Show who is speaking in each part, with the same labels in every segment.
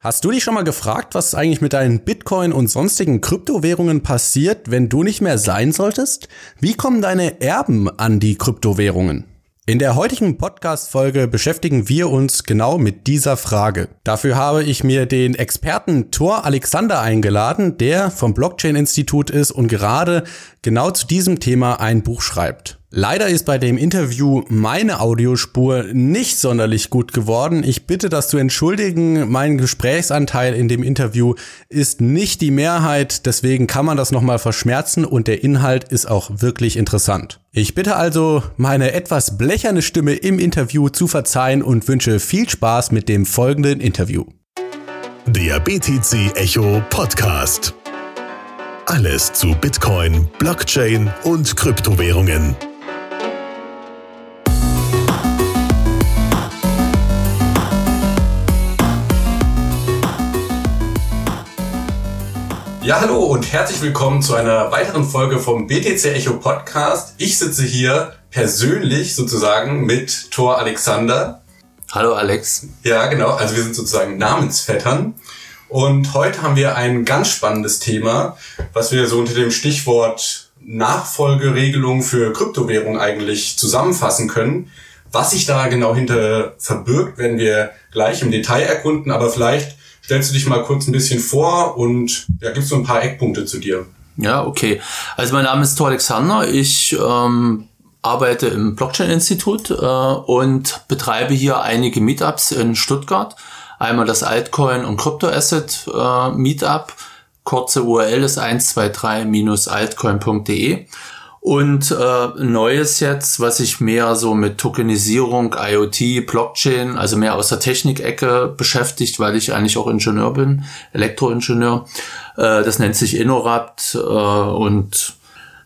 Speaker 1: Hast du dich schon mal gefragt, was eigentlich mit deinen Bitcoin und sonstigen Kryptowährungen passiert, wenn du nicht mehr sein solltest? Wie kommen deine Erben an die Kryptowährungen? In der heutigen Podcast-Folge beschäftigen wir uns genau mit dieser Frage. Dafür habe ich mir den Experten Thor Alexander eingeladen, der vom Blockchain-Institut ist und gerade genau zu diesem Thema ein Buch schreibt. Leider ist bei dem Interview meine Audiospur nicht sonderlich gut geworden. Ich bitte das zu entschuldigen. Mein Gesprächsanteil in dem Interview ist nicht die Mehrheit, deswegen kann man das nochmal verschmerzen und der Inhalt ist auch wirklich interessant. Ich bitte also, meine etwas blecherne Stimme im Interview zu verzeihen und wünsche viel Spaß mit dem folgenden Interview.
Speaker 2: Der BTC Echo Podcast. Alles zu Bitcoin, Blockchain und Kryptowährungen.
Speaker 1: Ja, hallo und herzlich willkommen zu einer weiteren Folge vom BTC Echo Podcast. Ich sitze hier persönlich sozusagen mit Thor Alexander.
Speaker 3: Hallo Alex.
Speaker 1: Ja, genau. Also wir sind sozusagen Namensvettern. Und heute haben wir ein ganz spannendes Thema, was wir so unter dem Stichwort Nachfolgeregelung für Kryptowährung eigentlich zusammenfassen können. Was sich da genau hinter verbirgt, werden wir gleich im Detail erkunden, aber vielleicht stellst du dich mal kurz ein bisschen vor und ja, gibst so ein paar Eckpunkte zu dir.
Speaker 3: Ja, okay. Also mein Name ist Thor Alexander. Ich ähm, arbeite im Blockchain-Institut äh, und betreibe hier einige Meetups in Stuttgart. Einmal das Altcoin und Crypto-Asset äh, Meetup. Kurze URL ist 123-altcoin.de. Und äh, Neues jetzt, was ich mehr so mit Tokenisierung, IoT, Blockchain, also mehr aus der Technikecke beschäftigt, weil ich eigentlich auch Ingenieur bin, Elektroingenieur. Äh, das nennt sich InnoRapt äh, und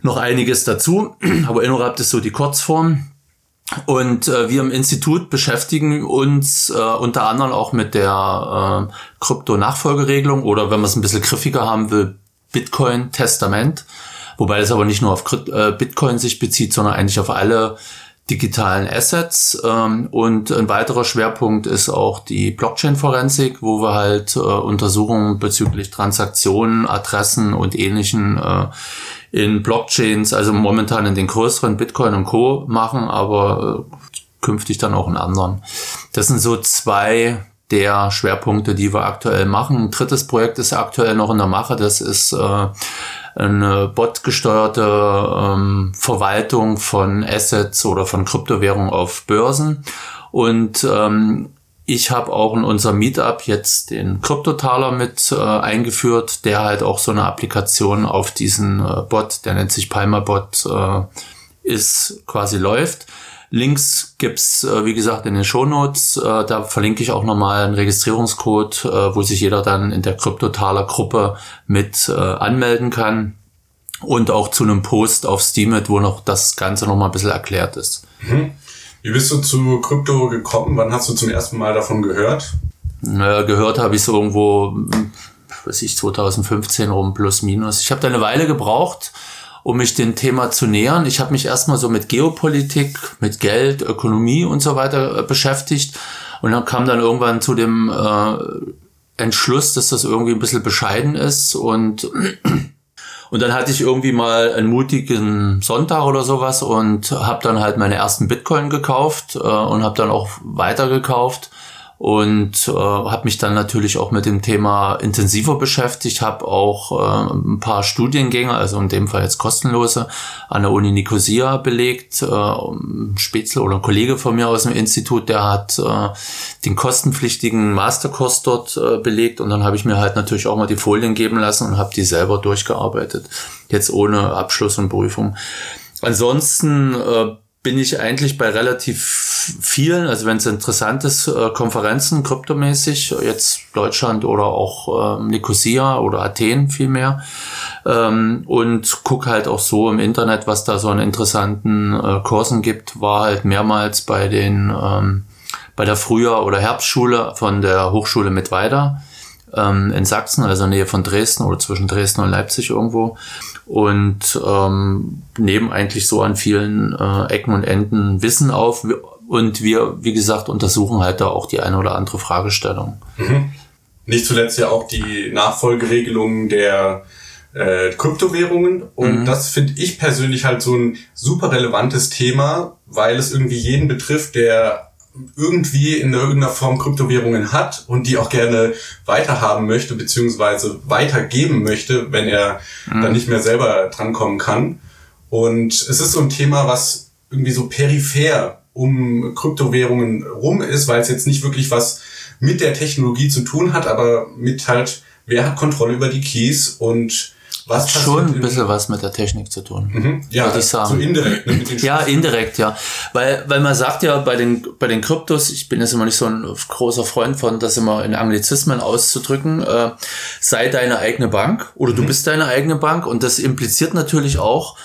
Speaker 3: noch einiges dazu. Aber InnoRapt ist so die Kurzform. Und äh, wir im Institut beschäftigen uns äh, unter anderem auch mit der äh, Krypto-Nachfolgeregelung oder wenn man es ein bisschen griffiger haben will, Bitcoin-Testament. Wobei das aber nicht nur auf äh, Bitcoin sich bezieht, sondern eigentlich auf alle digitalen Assets. Ähm, und ein weiterer Schwerpunkt ist auch die Blockchain-Forensik, wo wir halt äh, Untersuchungen bezüglich Transaktionen, Adressen und ähnlichen äh, in Blockchains, also momentan in den größeren Bitcoin und Co. machen, aber künftig dann auch in anderen. Das sind so zwei der Schwerpunkte, die wir aktuell machen. Ein drittes Projekt ist aktuell noch in der Mache. Das ist äh, eine botgesteuerte ähm, Verwaltung von Assets oder von Kryptowährungen auf Börsen. Und ähm, ich habe auch in unserem Meetup jetzt den Kryptotaler mit äh, eingeführt, der halt auch so eine Applikation auf diesen äh, Bot, der nennt sich Palmerbot, äh, ist quasi läuft. Links gibt's äh, wie gesagt, in den Shownotes. Äh, da verlinke ich auch nochmal einen Registrierungscode, äh, wo sich jeder dann in der Kryptotaler Gruppe mit äh, anmelden kann. Und auch zu einem Post auf Steemit, wo noch das Ganze nochmal ein bisschen erklärt ist.
Speaker 1: Mhm. Wie bist du zu Krypto gekommen? Wann hast du zum ersten Mal davon gehört?
Speaker 3: Naja, gehört habe ich so irgendwo, weiß ich, 2015 rum, plus minus. Ich habe da eine Weile gebraucht, um mich dem Thema zu nähern. Ich habe mich erstmal so mit Geopolitik, mit Geld, Ökonomie und so weiter äh, beschäftigt. Und dann kam dann irgendwann zu dem äh, Entschluss, dass das irgendwie ein bisschen bescheiden ist. Und und dann hatte ich irgendwie mal einen mutigen Sonntag oder sowas und habe dann halt meine ersten Bitcoin gekauft äh, und habe dann auch weiter gekauft und äh, habe mich dann natürlich auch mit dem Thema intensiver beschäftigt, habe auch äh, ein paar Studiengänge, also in dem Fall jetzt kostenlose, an der Uni Nicosia belegt. Äh, Spätzle oder ein Kollege von mir aus dem Institut, der hat äh, den kostenpflichtigen Masterkurs dort äh, belegt und dann habe ich mir halt natürlich auch mal die Folien geben lassen und habe die selber durchgearbeitet, jetzt ohne Abschluss und Prüfung. Ansonsten äh, bin ich eigentlich bei relativ vielen, also wenn es interessant ist, äh, Konferenzen kryptomäßig, jetzt Deutschland oder auch ähm, Nicosia oder Athen vielmehr. Ähm, und guck halt auch so im Internet, was da so an interessanten äh, Kursen gibt, war halt mehrmals bei den ähm, bei der Frühjahr- oder Herbstschule von der Hochschule Mittweida ähm, in Sachsen, also Nähe von Dresden oder zwischen Dresden und Leipzig irgendwo und ähm, nehmen eigentlich so an vielen äh, Ecken und Enden Wissen auf. Und wir, wie gesagt, untersuchen halt da auch die eine oder andere Fragestellung.
Speaker 1: Mhm. nicht zuletzt ja auch die Nachfolgeregelungen der äh, Kryptowährungen. Und mhm. das finde ich persönlich halt so ein super relevantes Thema, weil es irgendwie jeden betrifft, der irgendwie in irgendeiner Form Kryptowährungen hat und die auch gerne weiterhaben möchte, beziehungsweise weitergeben möchte, wenn er mhm. dann nicht mehr selber drankommen kann. Und es ist so ein Thema, was irgendwie so peripher um Kryptowährungen rum ist, weil es jetzt nicht wirklich was mit der Technologie zu tun hat, aber mit halt, wer hat Kontrolle über die Keys und was
Speaker 3: schon ein bisschen was mit der Technik zu tun.
Speaker 1: Mhm. Ja, würde ich sagen. so indirekt. Ne,
Speaker 3: ja, indirekt, ja. Weil, weil man sagt ja bei den, bei den Kryptos, ich bin jetzt immer nicht so ein großer Freund von, das immer in Anglizismen auszudrücken, äh, sei deine eigene Bank oder du mhm. bist deine eigene Bank und das impliziert natürlich auch,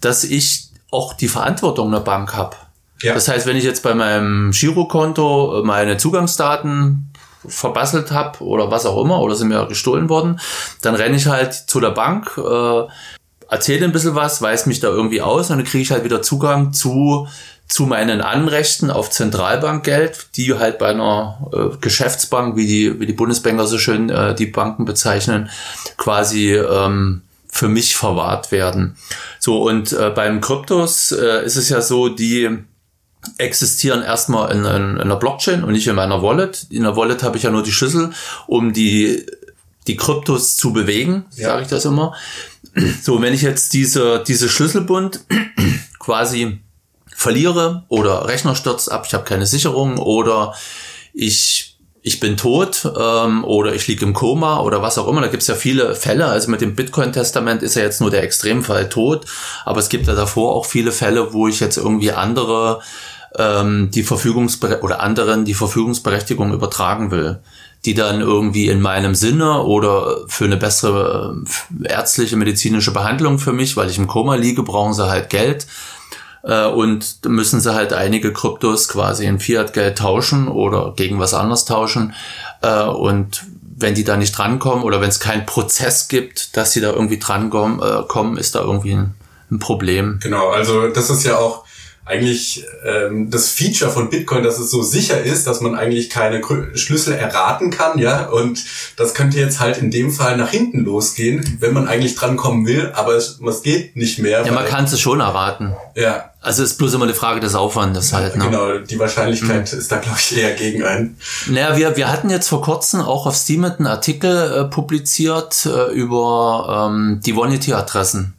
Speaker 3: dass ich auch die Verantwortung einer Bank habe. Ja. Das heißt, wenn ich jetzt bei meinem Girokonto meine Zugangsdaten verbasselt habe oder was auch immer oder sind mir gestohlen worden, dann renne ich halt zu der Bank, äh, erzähle ein bisschen was, weiß mich da irgendwie aus und dann kriege ich halt wieder Zugang zu zu meinen Anrechten auf Zentralbankgeld, die halt bei einer äh, Geschäftsbank, wie die, wie die Bundesbanker so schön äh, die Banken bezeichnen, quasi ähm, für mich verwahrt werden. So, und äh, beim Kryptos äh, ist es ja so, die existieren erstmal in, in, in einer Blockchain und nicht in meiner Wallet. In der Wallet habe ich ja nur die Schlüssel, um die, die Kryptos zu bewegen, ja. sage ich das immer. So, wenn ich jetzt diese, diese Schlüsselbund quasi verliere oder Rechner stürzt ab, ich habe keine Sicherung oder ich ich bin tot ähm, oder ich liege im Koma oder was auch immer. Da gibt's ja viele Fälle. Also mit dem Bitcoin-Testament ist ja jetzt nur der Extremfall tot, aber es gibt ja davor auch viele Fälle, wo ich jetzt irgendwie andere ähm, die Verfügungsbere oder anderen die Verfügungsberechtigung übertragen will, die dann irgendwie in meinem Sinne oder für eine bessere äh, ärztliche medizinische Behandlung für mich, weil ich im Koma liege, brauchen sie halt Geld äh, und müssen sie halt einige Kryptos quasi in Fiat-Geld tauschen oder gegen was anderes tauschen. Äh, und wenn die da nicht drankommen oder wenn es keinen Prozess gibt, dass sie da irgendwie drankommen, äh, kommen, ist da irgendwie ein, ein Problem.
Speaker 1: Genau, also das ist ja auch eigentlich ähm, das Feature von Bitcoin, dass es so sicher ist, dass man eigentlich keine Schlüssel erraten kann, ja. Und das könnte jetzt halt in dem Fall nach hinten losgehen, wenn man eigentlich drankommen will, aber es, es geht nicht mehr.
Speaker 3: Ja, man kann es schon erraten.
Speaker 1: Ja.
Speaker 3: Also ist bloß immer eine Frage des Aufwandes halt. Ne?
Speaker 1: Genau, die Wahrscheinlichkeit mhm. ist da, glaube ich, eher gegen einen.
Speaker 3: Naja, wir, wir hatten jetzt vor kurzem auch auf Steam einen Artikel äh, publiziert äh, über ähm, die Vanity-Adressen.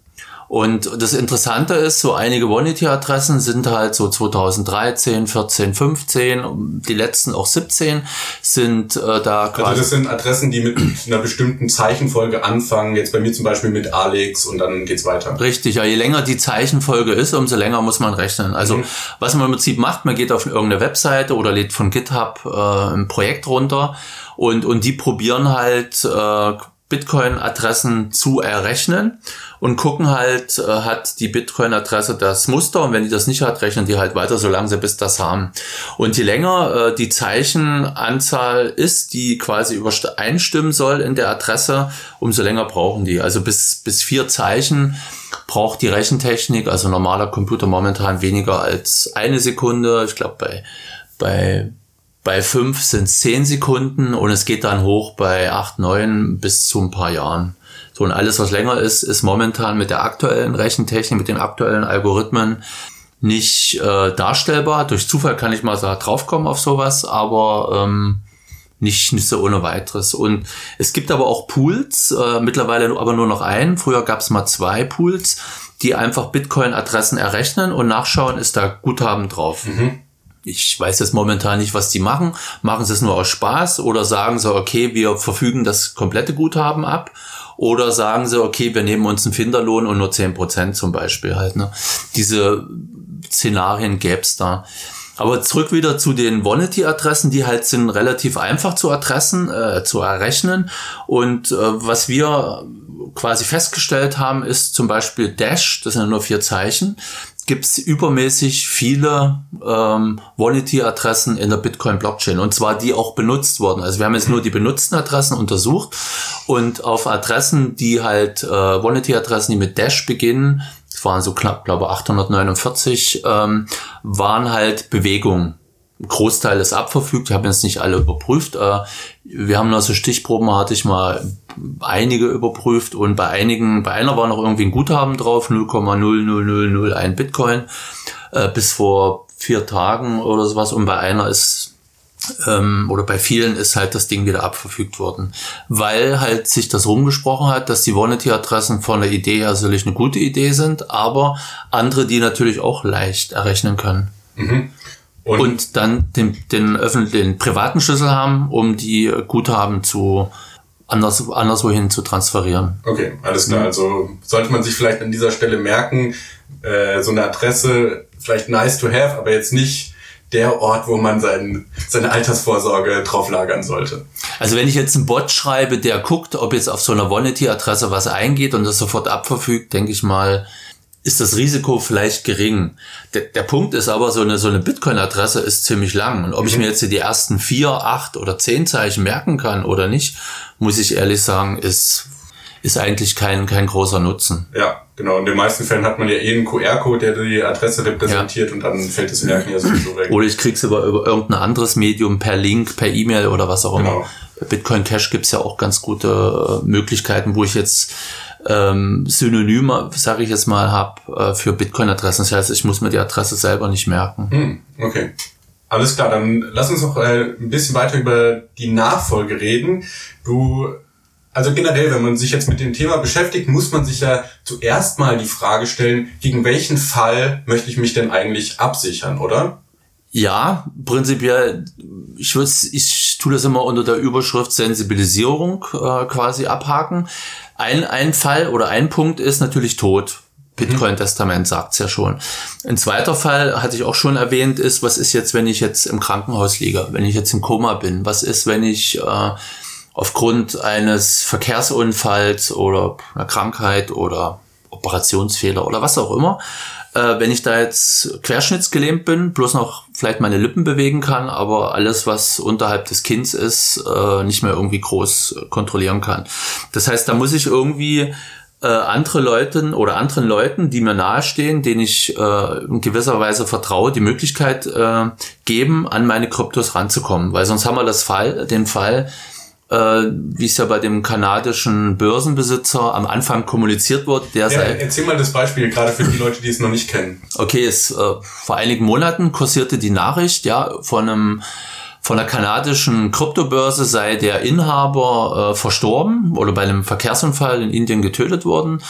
Speaker 3: Und das Interessante ist, so einige Vanity-Adressen sind halt so 2013, 14, 15, die letzten auch 17 sind äh, da
Speaker 1: quasi. Also das sind Adressen, die mit einer bestimmten Zeichenfolge anfangen, jetzt bei mir zum Beispiel mit Alex und dann geht's weiter.
Speaker 3: Richtig, ja, je länger die Zeichenfolge ist, umso länger muss man rechnen. Also mhm. was man im Prinzip macht, man geht auf irgendeine Webseite oder lädt von GitHub äh, ein Projekt runter und, und die probieren halt äh, Bitcoin-Adressen zu errechnen und gucken halt, äh, hat die Bitcoin-Adresse das Muster und wenn die das nicht hat, rechnen die halt weiter, solange sie bis das haben. Und je länger äh, die Zeichenanzahl ist, die quasi übereinstimmen soll in der Adresse, umso länger brauchen die. Also bis, bis vier Zeichen braucht die Rechentechnik, also normaler Computer momentan weniger als eine Sekunde. Ich glaube bei, bei bei fünf sind es zehn Sekunden und es geht dann hoch bei acht, neun bis zu ein paar Jahren. So, und alles, was länger ist, ist momentan mit der aktuellen Rechentechnik, mit den aktuellen Algorithmen nicht äh, darstellbar. Durch Zufall kann ich mal da draufkommen auf sowas, aber ähm, nicht, nicht so ohne weiteres. Und es gibt aber auch Pools, äh, mittlerweile aber nur noch einen. Früher gab es mal zwei Pools, die einfach Bitcoin-Adressen errechnen und nachschauen, ist da Guthaben drauf. Mhm ich weiß jetzt momentan nicht, was die machen. Machen sie es nur aus Spaß oder sagen sie, okay, wir verfügen das komplette Guthaben ab? Oder sagen sie, okay, wir nehmen uns einen Finderlohn und nur zehn Prozent zum Beispiel halt. Ne? Diese Szenarien gäb's da. Aber zurück wieder zu den Vanity-Adressen, die halt sind relativ einfach zu Adressen, äh, zu errechnen. Und äh, was wir quasi festgestellt haben, ist zum Beispiel Dash, das sind nur vier Zeichen gibt es übermäßig viele ähm, Vanity-Adressen in der Bitcoin-Blockchain. Und zwar die auch benutzt wurden. Also wir haben jetzt nur die benutzten Adressen untersucht. Und auf Adressen, die halt äh, Vanity-Adressen, die mit Dash beginnen, das waren so knapp, glaube 849, ähm, waren halt Bewegungen Großteil ist abverfügt, ich habe jetzt nicht alle überprüft. Äh, wir haben also Stichproben, hatte ich mal einige überprüft und bei einigen, bei einer war noch irgendwie ein Guthaben drauf, 0,00001 Bitcoin äh, bis vor vier Tagen oder sowas und bei einer ist ähm, oder bei vielen ist halt das Ding wieder abverfügt worden, weil halt sich das rumgesprochen hat, dass die Vanity-Adressen von der Idee her sicherlich eine gute Idee sind, aber andere, die natürlich auch leicht errechnen können. Mhm. Und, und, dann den, den öffentlichen, privaten Schlüssel haben, um die Guthaben zu anders, anderswohin zu transferieren.
Speaker 1: Okay, alles klar. Mhm. Also sollte man sich vielleicht an dieser Stelle merken, äh, so eine Adresse vielleicht nice to have, aber jetzt nicht der Ort, wo man sein, seine Altersvorsorge drauf lagern sollte.
Speaker 3: Also wenn ich jetzt einen Bot schreibe, der guckt, ob jetzt auf so einer Vonity-Adresse was eingeht und das sofort abverfügt, denke ich mal, ist das Risiko vielleicht gering. Der, der Punkt ist aber, so eine, so eine Bitcoin-Adresse ist ziemlich lang. Und ob mhm. ich mir jetzt die ersten vier, acht oder zehn Zeichen merken kann oder nicht, muss ich ehrlich sagen, ist ist eigentlich kein, kein großer Nutzen.
Speaker 1: Ja, genau. In den meisten Fällen hat man ja eh einen QR-Code, der die Adresse repräsentiert ja. und dann fällt das Merken ja sowieso weg.
Speaker 3: Oder ich krieg's über, über irgendein anderes Medium per Link, per E-Mail oder was auch genau. immer. Bitcoin Cash gibt's ja auch ganz gute äh, Möglichkeiten, wo ich jetzt ähm, Synonyme, sage ich jetzt mal, habe äh, für Bitcoin-Adressen. Das heißt, ich muss mir die Adresse selber nicht merken.
Speaker 1: Hm, okay. Alles klar, dann lass uns noch äh, ein bisschen weiter über die Nachfolge reden. Du also generell, wenn man sich jetzt mit dem Thema beschäftigt, muss man sich ja zuerst mal die Frage stellen, gegen welchen Fall möchte ich mich denn eigentlich absichern, oder?
Speaker 3: Ja, prinzipiell, ich, würde, ich tue das immer unter der Überschrift Sensibilisierung äh, quasi abhaken. Ein, ein Fall oder ein Punkt ist natürlich Tod. Bitcoin-Testament sagt's ja schon. Ein zweiter Fall, hatte ich auch schon erwähnt, ist, was ist jetzt, wenn ich jetzt im Krankenhaus liege, wenn ich jetzt im Koma bin? Was ist, wenn ich äh, aufgrund eines Verkehrsunfalls oder einer Krankheit oder Operationsfehler oder was auch immer, äh, wenn ich da jetzt querschnittsgelähmt bin, bloß noch vielleicht meine Lippen bewegen kann, aber alles, was unterhalb des Kinns ist, äh, nicht mehr irgendwie groß kontrollieren kann. Das heißt, da muss ich irgendwie äh, andere Leuten oder anderen Leuten, die mir nahestehen, denen ich äh, in gewisser Weise vertraue, die Möglichkeit äh, geben, an meine Kryptos ranzukommen. Weil sonst haben wir das Fall, den Fall, wie es ja bei dem kanadischen Börsenbesitzer am Anfang kommuniziert wurde. Der
Speaker 1: ja, erzähl mal das Beispiel, gerade für die Leute, die es noch nicht kennen.
Speaker 3: Okay, es, äh, vor einigen Monaten kursierte die Nachricht, ja, von einem von der kanadischen Kryptobörse sei der Inhaber äh, verstorben oder bei einem Verkehrsunfall in Indien getötet worden.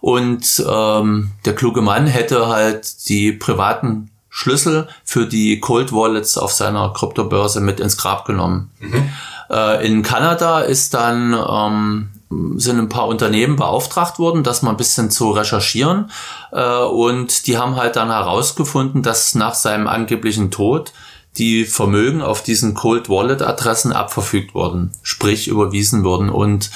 Speaker 3: Und ähm, der kluge Mann hätte halt die privaten Schlüssel für die Cold Wallets auf seiner Kryptobörse mit ins Grab genommen. Mhm. Äh, in Kanada ist dann ähm, sind ein paar Unternehmen beauftragt worden, das mal ein bisschen zu recherchieren. Äh, und die haben halt dann herausgefunden, dass nach seinem angeblichen Tod die Vermögen auf diesen Cold Wallet Adressen abverfügt wurden, sprich überwiesen wurden. Und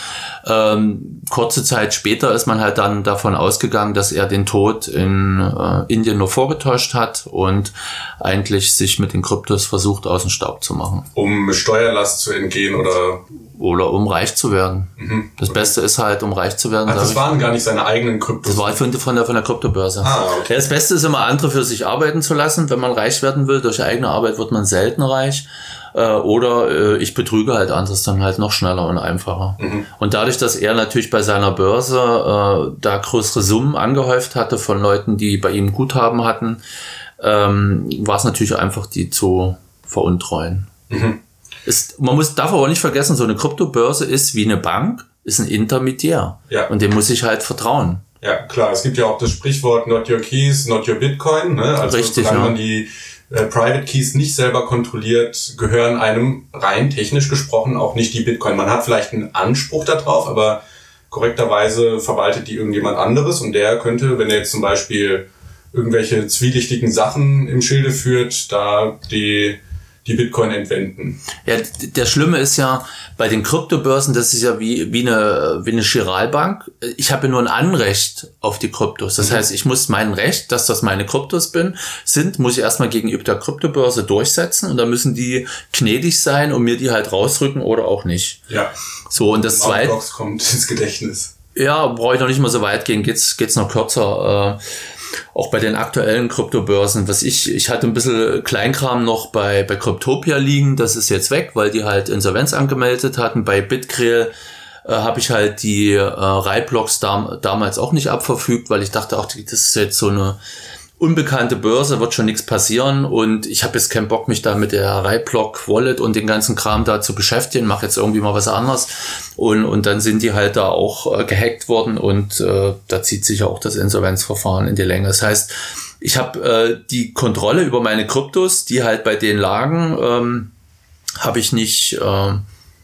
Speaker 3: ähm, kurze Zeit später ist man halt dann davon ausgegangen, dass er den Tod in äh, Indien nur vorgetäuscht hat und eigentlich sich mit den Kryptos versucht aus dem Staub zu machen.
Speaker 1: Um Steuerlast zu entgehen oder
Speaker 3: oder um reich zu werden. Mhm. Das. Beste ist halt, um reich zu werden.
Speaker 1: Also das waren gar nicht seine eigenen Kryptos.
Speaker 3: Das war von, von, der, von der Kryptobörse. Ah, okay. Das Beste ist immer, andere für sich arbeiten zu lassen. Wenn man reich werden will, durch eigene Arbeit wird man selten reich. Äh, oder äh, ich betrüge halt anders dann halt noch schneller und einfacher. Mhm. Und dadurch, dass er natürlich bei seiner Börse äh, da größere Summen angehäuft hatte von Leuten, die bei ihm Guthaben hatten, ähm, war es natürlich einfach, die zu veruntreuen. Mhm. Ist, man muss, darf aber nicht vergessen, so eine Kryptobörse ist wie eine Bank, ist ein Intermediär. Ja. Und dem muss ich halt vertrauen.
Speaker 1: Ja, klar. Es gibt ja auch das Sprichwort Not Your Keys, Not Your Bitcoin. Ne? Also
Speaker 3: Richtig,
Speaker 1: solange ja. man die äh, Private Keys nicht selber kontrolliert, gehören einem rein technisch gesprochen auch nicht die Bitcoin. Man hat vielleicht einen Anspruch darauf, aber korrekterweise verwaltet die irgendjemand anderes und der könnte, wenn er jetzt zum Beispiel irgendwelche zwielichtigen Sachen im Schilde führt, da die die Bitcoin entwenden.
Speaker 3: Ja, der Schlimme ist ja, bei den Kryptobörsen, das ist ja wie, wie eine, wie eine Chiralbank. Ich habe ja nur ein Anrecht auf die Kryptos. Das mhm. heißt, ich muss mein Recht, dass das meine Kryptos bin, sind, muss ich erstmal gegenüber der Kryptobörse durchsetzen und da müssen die gnädig sein und mir die halt rausrücken oder auch nicht.
Speaker 1: Ja.
Speaker 3: So, und das zweite.
Speaker 1: kommt ins Gedächtnis.
Speaker 3: Ja, brauche ich noch nicht mal so weit gehen, geht's, geht's noch kürzer. Äh, auch bei den aktuellen Kryptobörsen, was ich, ich hatte ein bisschen Kleinkram noch bei, bei Cryptopia liegen, das ist jetzt weg, weil die halt Insolvenz angemeldet hatten. Bei Bitcrill äh, habe ich halt die äh, Reibblocks dam damals auch nicht abverfügt, weil ich dachte auch, das ist jetzt so eine unbekannte Börse, wird schon nichts passieren und ich habe jetzt keinen Bock, mich da mit der Reiblock Wallet und den ganzen Kram da zu beschäftigen, mache jetzt irgendwie mal was anderes und, und dann sind die halt da auch äh, gehackt worden und äh, da zieht sich auch das Insolvenzverfahren in die Länge. Das heißt, ich habe äh, die Kontrolle über meine Kryptos, die halt bei denen lagen, ähm, habe ich nicht äh,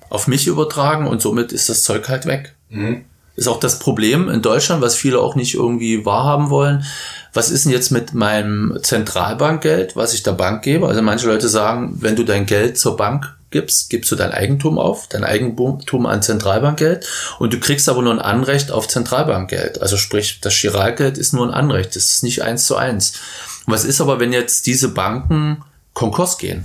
Speaker 3: auf mich übertragen und somit ist das Zeug halt weg. Mhm. Ist auch das Problem in Deutschland, was viele auch nicht irgendwie wahrhaben wollen. Was ist denn jetzt mit meinem Zentralbankgeld, was ich der Bank gebe? Also manche Leute sagen, wenn du dein Geld zur Bank gibst, gibst du dein Eigentum auf, dein Eigentum an Zentralbankgeld und du kriegst aber nur ein Anrecht auf Zentralbankgeld. Also sprich, das Chiralgeld ist nur ein Anrecht, das ist nicht eins zu eins. Was ist aber, wenn jetzt diese Banken Konkurs gehen?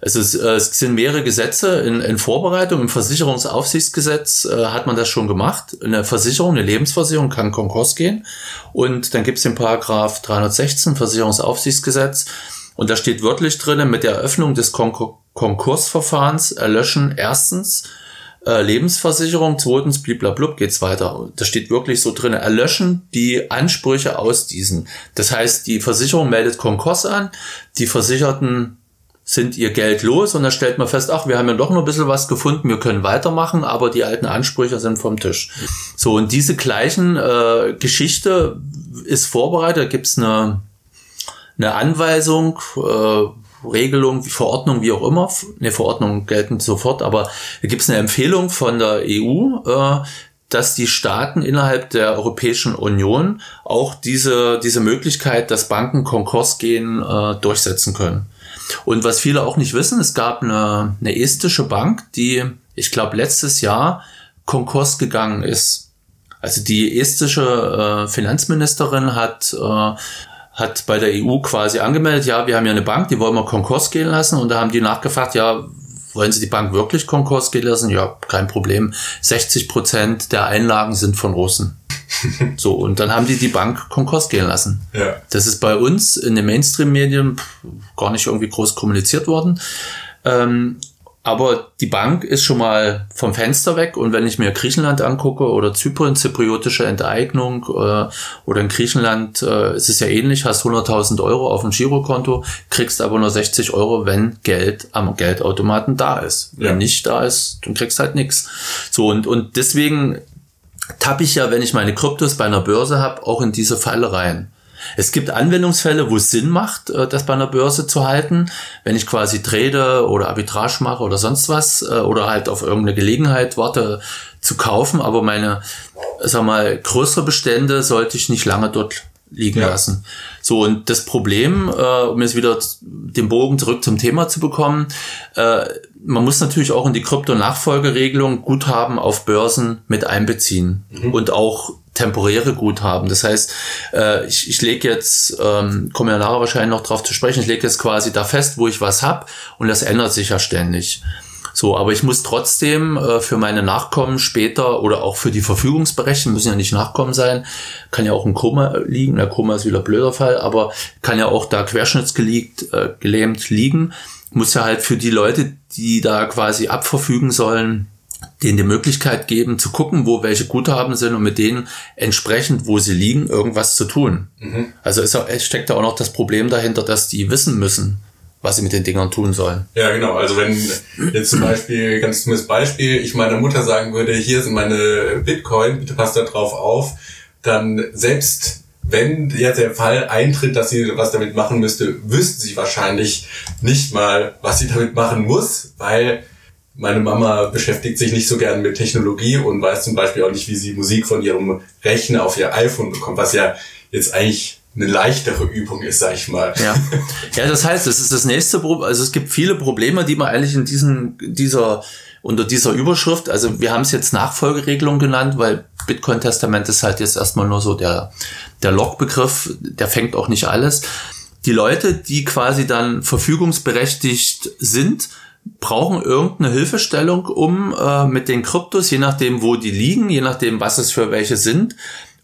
Speaker 3: Es, ist, äh, es sind mehrere Gesetze in, in Vorbereitung. Im Versicherungsaufsichtsgesetz äh, hat man das schon gemacht. Eine Versicherung, eine Lebensversicherung kann Konkurs gehen. Und dann gibt es den Paragraph 316 Versicherungsaufsichtsgesetz. Und da steht wörtlich drin, mit der Eröffnung des Kon Konkursverfahrens erlöschen erstens äh, Lebensversicherung, zweitens bliblablub geht's weiter. Da steht wirklich so drin, erlöschen die Ansprüche aus diesen. Das heißt, die Versicherung meldet Konkurs an, die Versicherten sind ihr Geld los und dann stellt man fest, ach, wir haben ja doch noch ein bisschen was gefunden, wir können weitermachen, aber die alten Ansprüche sind vom Tisch. So, und diese gleichen äh, Geschichte ist vorbereitet, da gibt's eine, eine Anweisung, äh, Regelung, Verordnung, wie auch immer. Eine Verordnung gelten sofort, aber da gibt's eine Empfehlung von der EU, äh, dass die Staaten innerhalb der Europäischen Union auch diese, diese Möglichkeit, dass Banken Konkurs gehen, äh, durchsetzen können. Und was viele auch nicht wissen, es gab eine, eine estische Bank, die, ich glaube, letztes Jahr Konkurs gegangen ist. Also die estische äh, Finanzministerin hat, äh, hat bei der EU quasi angemeldet, ja, wir haben ja eine Bank, die wollen wir Konkurs gehen lassen. Und da haben die nachgefragt, ja, wollen Sie die Bank wirklich Konkurs gehen lassen? Ja, kein Problem. 60 Prozent der Einlagen sind von Russen. so, und dann haben die die Bank Konkurs gehen lassen. Ja. Das ist bei uns in den Mainstream-Medien gar nicht irgendwie groß kommuniziert worden. Ähm, aber die Bank ist schon mal vom Fenster weg und wenn ich mir Griechenland angucke oder Zypern, zypriotische Enteignung äh, oder in Griechenland äh, ist es ja ähnlich, hast 100.000 Euro auf dem Girokonto, kriegst aber nur 60 Euro, wenn Geld am Geldautomaten da ist. Ja. Wenn nicht da ist, dann kriegst halt nichts. So und, und deswegen tappe ich ja, wenn ich meine Kryptos bei einer Börse habe, auch in diese Falle rein. Es gibt Anwendungsfälle, wo es Sinn macht, äh, das bei einer Börse zu halten. Wenn ich quasi trade oder Arbitrage mache oder sonst was äh, oder halt auf irgendeine Gelegenheit warte zu kaufen, aber meine, sag mal, größere Bestände sollte ich nicht lange dort liegen ja. lassen. So, und das Problem, äh, um jetzt wieder den Bogen zurück zum Thema zu bekommen, äh, man muss natürlich auch in die Krypto-Nachfolgeregelung Guthaben auf Börsen mit einbeziehen mhm. und auch temporäre Guthaben. Das heißt, äh, ich, ich lege jetzt, ähm, komme ja nachher wahrscheinlich noch drauf zu sprechen, ich lege jetzt quasi da fest, wo ich was hab und das ändert sich ja ständig. So, aber ich muss trotzdem äh, für meine Nachkommen später oder auch für die Verfügungsberechtigten, müssen ja nicht Nachkommen sein, kann ja auch ein Koma liegen, der Koma ist wieder ein blöder Fall, aber kann ja auch da querschnittsgelähmt äh, gelähmt liegen, muss ja halt für die Leute, die da quasi abverfügen sollen, denen die Möglichkeit geben, zu gucken, wo welche Guthaben sind und mit denen entsprechend, wo sie liegen, irgendwas zu tun. Mhm. Also es steckt da auch noch das Problem dahinter, dass die wissen müssen, was sie mit den Dingern tun sollen.
Speaker 1: Ja, genau. Also wenn jetzt zum Beispiel, ganz dummes Beispiel, ich meiner Mutter sagen würde, hier sind meine Bitcoin, bitte passt da drauf auf, dann selbst wenn jetzt der Fall eintritt, dass sie was damit machen müsste, wüsste sie wahrscheinlich nicht mal, was sie damit machen muss, weil meine Mama beschäftigt sich nicht so gern mit Technologie und weiß zum Beispiel auch nicht, wie sie Musik von ihrem Rechner auf ihr iPhone bekommt, was ja jetzt eigentlich eine leichtere Übung ist, sag ich mal.
Speaker 3: Ja, ja das heißt, es ist das nächste Problem, also es gibt viele Probleme, die man eigentlich in diesen, dieser, unter dieser Überschrift, also wir haben es jetzt Nachfolgeregelung genannt, weil Bitcoin-Testament ist halt jetzt erstmal nur so der, der Logbegriff, der fängt auch nicht alles. Die Leute, die quasi dann verfügungsberechtigt sind, brauchen irgendeine Hilfestellung, um äh, mit den Kryptos, je nachdem, wo die liegen, je nachdem, was es für welche sind,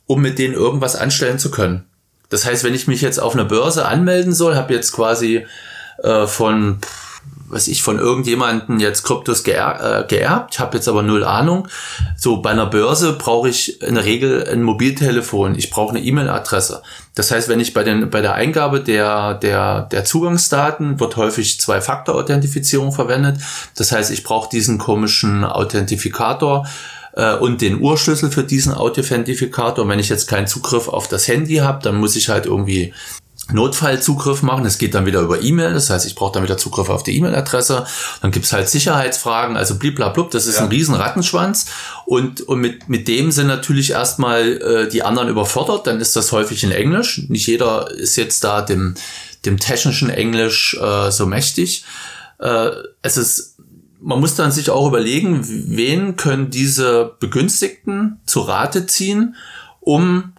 Speaker 3: um mit denen irgendwas anstellen zu können. Das heißt, wenn ich mich jetzt auf einer Börse anmelden soll, habe jetzt quasi äh, von was ich von irgendjemanden jetzt Kryptos geer äh, geerbt, habe jetzt aber null Ahnung. So bei einer Börse brauche ich in der Regel ein Mobiltelefon, ich brauche eine E-Mail-Adresse. Das heißt, wenn ich bei den bei der Eingabe der der der Zugangsdaten wird häufig Zwei-Faktor-Authentifizierung verwendet. Das heißt, ich brauche diesen komischen Authentifikator äh, und den Urschlüssel für diesen Authentifikator. Wenn ich jetzt keinen Zugriff auf das Handy habe, dann muss ich halt irgendwie Notfallzugriff machen. Das geht dann wieder über E-Mail. Das heißt, ich brauche dann wieder Zugriff auf die E-Mail-Adresse. Dann gibt's halt Sicherheitsfragen, also bliblablub. Das ist ja. ein riesen Rattenschwanz. Und, und mit, mit dem sind natürlich erstmal äh, die anderen überfordert. Dann ist das häufig in Englisch. Nicht jeder ist jetzt da dem, dem technischen Englisch äh, so mächtig. Äh, es ist, man muss dann sich auch überlegen, wen können diese Begünstigten zu Rate ziehen, um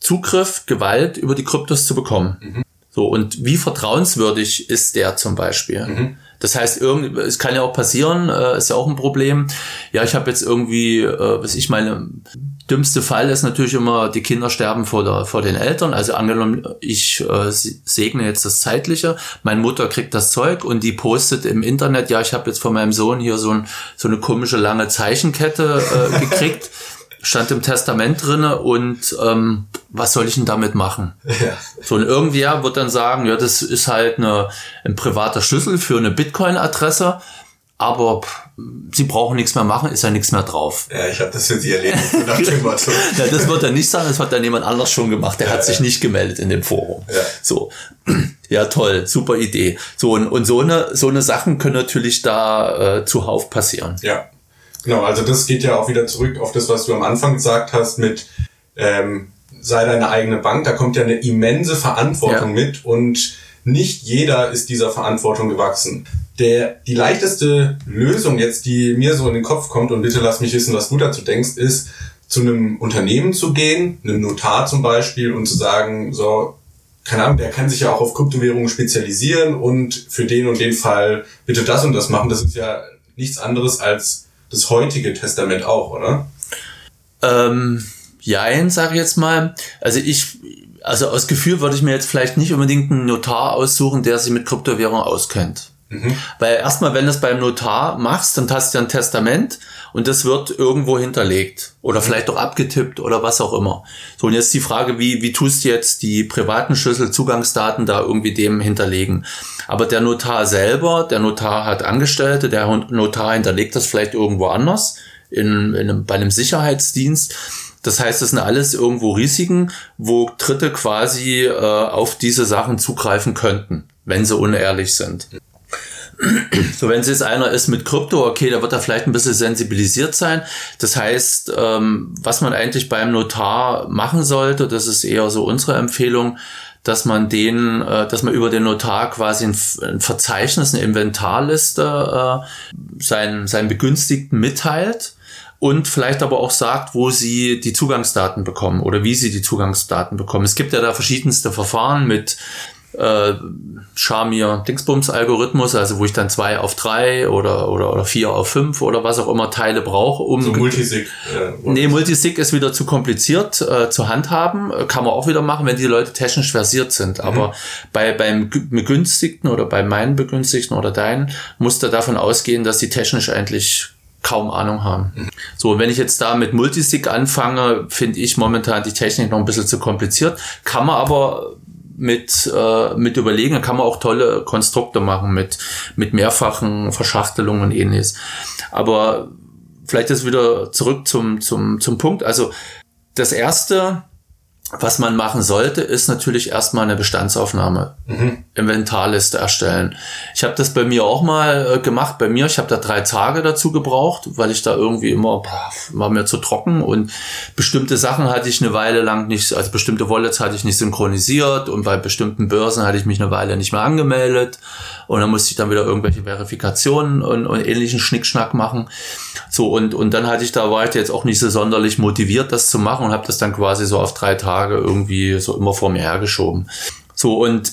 Speaker 3: Zugriff, Gewalt über die Kryptos zu bekommen. Mhm. So, und wie vertrauenswürdig ist der zum Beispiel? Mhm. Das heißt, irgendwie, es kann ja auch passieren, äh, ist ja auch ein Problem. Ja, ich habe jetzt irgendwie, äh, was ich meine, dümmste Fall ist natürlich immer, die Kinder sterben vor, der, vor den Eltern. Also angenommen, ich äh, segne jetzt das Zeitliche, meine Mutter kriegt das Zeug und die postet im Internet, ja, ich habe jetzt von meinem Sohn hier so, ein, so eine komische lange Zeichenkette äh, gekriegt. stand im Testament drinne und ähm, was soll ich denn damit machen? Ja. So, und irgendwer wird dann sagen, ja, das ist halt eine, ein privater Schlüssel für eine Bitcoin-Adresse, aber pff, sie brauchen nichts mehr machen, ist ja nichts mehr drauf.
Speaker 1: Ja, ich habe das für sie
Speaker 3: Motto. ja, das wird er nicht sagen, das hat dann jemand anders schon gemacht, der ja, hat sich nicht gemeldet in dem Forum. Ja. So. Ja, toll, super Idee. So, und, und so eine, so eine Sachen können natürlich da äh, zuhauf passieren.
Speaker 1: Ja. Genau, also das geht ja auch wieder zurück auf das, was du am Anfang gesagt hast mit ähm, sei deine eigene Bank. Da kommt ja eine immense Verantwortung ja. mit und nicht jeder ist dieser Verantwortung gewachsen. Der, die leichteste Lösung jetzt, die mir so in den Kopf kommt, und bitte lass mich wissen, was du dazu denkst, ist, zu einem Unternehmen zu gehen, einem Notar zum Beispiel, und zu sagen, so, keine Ahnung, der kann sich ja auch auf Kryptowährungen spezialisieren und für den und den Fall bitte das und das machen. Das ist ja nichts anderes als das heutige Testament auch, oder?
Speaker 3: Ähm, jein, sage ich jetzt mal. Also ich, also aus Gefühl würde ich mir jetzt vielleicht nicht unbedingt einen Notar aussuchen, der sich mit Kryptowährung auskennt. Mhm. Weil erstmal, wenn du es beim Notar machst, dann hast du ja ein Testament und das wird irgendwo hinterlegt oder mhm. vielleicht auch abgetippt oder was auch immer. So, und jetzt die Frage, wie, wie tust du jetzt die privaten Schlüssel, Zugangsdaten da irgendwie dem hinterlegen? Aber der Notar selber, der Notar hat Angestellte, der Notar hinterlegt das vielleicht irgendwo anders, in, in einem, bei einem Sicherheitsdienst. Das heißt, das sind alles irgendwo Risiken, wo Dritte quasi äh, auf diese Sachen zugreifen könnten, wenn sie unehrlich sind. So, wenn es jetzt einer ist mit Krypto, okay, da wird er vielleicht ein bisschen sensibilisiert sein. Das heißt, ähm, was man eigentlich beim Notar machen sollte, das ist eher so unsere Empfehlung, dass man den, äh, dass man über den Notar quasi ein, ein Verzeichnis, eine Inventarliste äh, seinen, seinen Begünstigten mitteilt und vielleicht aber auch sagt, wo sie die Zugangsdaten bekommen oder wie sie die Zugangsdaten bekommen. Es gibt ja da verschiedenste Verfahren mit äh, Charmier Dingsbums Algorithmus, also wo ich dann zwei auf drei oder, oder, oder vier auf fünf oder was auch immer Teile brauche, um.
Speaker 1: So Multisig.
Speaker 3: Äh, nee, Multisig ist wieder zu kompliziert äh, zu handhaben. Kann man auch wieder machen, wenn die Leute technisch versiert sind. Mhm. Aber bei, beim Begünstigten oder bei meinen Begünstigten oder deinen musst du davon ausgehen, dass die technisch eigentlich kaum Ahnung haben. Mhm. So, wenn ich jetzt da mit Multisig anfange, finde ich momentan die Technik noch ein bisschen zu kompliziert. Kann man aber mit, äh, mit überlegen. Da kann man auch tolle Konstrukte machen mit, mit mehrfachen Verschachtelungen und ähnliches. Aber vielleicht ist wieder zurück zum, zum, zum Punkt. Also das erste, was man machen sollte, ist natürlich erstmal eine Bestandsaufnahme, mhm. Inventarliste erstellen. Ich habe das bei mir auch mal äh, gemacht. Bei mir, ich habe da drei Tage dazu gebraucht, weil ich da irgendwie immer boah, war mir zu trocken und bestimmte Sachen hatte ich eine Weile lang nicht, also bestimmte Wallets hatte ich nicht synchronisiert und bei bestimmten Börsen hatte ich mich eine Weile nicht mehr angemeldet und dann musste ich dann wieder irgendwelche Verifikationen und, und ähnlichen Schnickschnack machen. So und und dann hatte ich da war ich jetzt auch nicht so sonderlich motiviert, das zu machen und habe das dann quasi so auf drei Tage irgendwie so immer vor mir hergeschoben. So und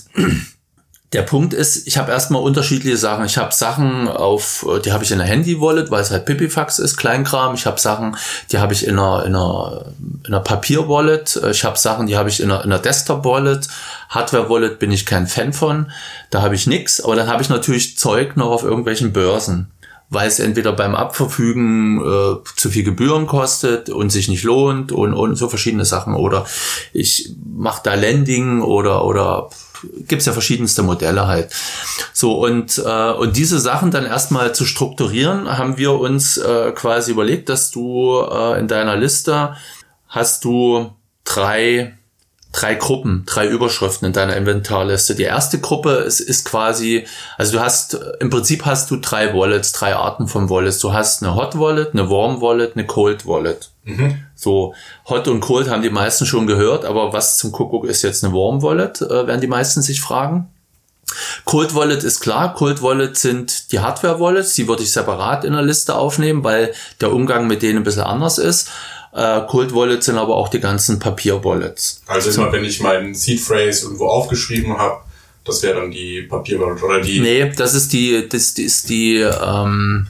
Speaker 3: Der Punkt ist, ich habe erstmal unterschiedliche Sachen. Ich habe Sachen auf, die habe ich in einer Handy-Wallet, weil es halt Pipifax ist, Kleinkram. Ich habe Sachen, die habe ich in einer, in einer, in einer Papier-Wallet. Ich habe Sachen, die habe ich in einer, in einer Desktop-Wallet. Hardware-Wallet bin ich kein Fan von. Da habe ich nix. Aber dann habe ich natürlich Zeug noch auf irgendwelchen Börsen weil es entweder beim Abverfügen äh, zu viel Gebühren kostet und sich nicht lohnt und, und so verschiedene Sachen. Oder ich mache da Landing oder, oder gibt's ja verschiedenste Modelle halt. So, und, äh, und diese Sachen dann erstmal zu strukturieren, haben wir uns äh, quasi überlegt, dass du äh, in deiner Liste hast du drei drei Gruppen, drei Überschriften in deiner Inventarliste. Die erste Gruppe ist, ist quasi, also du hast, im Prinzip hast du drei Wallets, drei Arten von Wallets. Du hast eine Hot Wallet, eine Warm Wallet, eine Cold Wallet. Mhm. So, Hot und Cold haben die meisten schon gehört, aber was zum Kuckuck ist jetzt eine Warm Wallet, äh, werden die meisten sich fragen. Cold Wallet ist klar, Cold Wallet sind die Hardware Wallets, die würde ich separat in der Liste aufnehmen, weil der Umgang mit denen ein bisschen anders ist. Äh, Cold Wallets sind aber auch die ganzen Papier-Wallets.
Speaker 1: Also immer, wenn ich meinen Seed Phrase irgendwo aufgeschrieben habe, das wäre dann die Papier-Wallet oder die...
Speaker 3: Nee, das ist die, das ist die, ähm,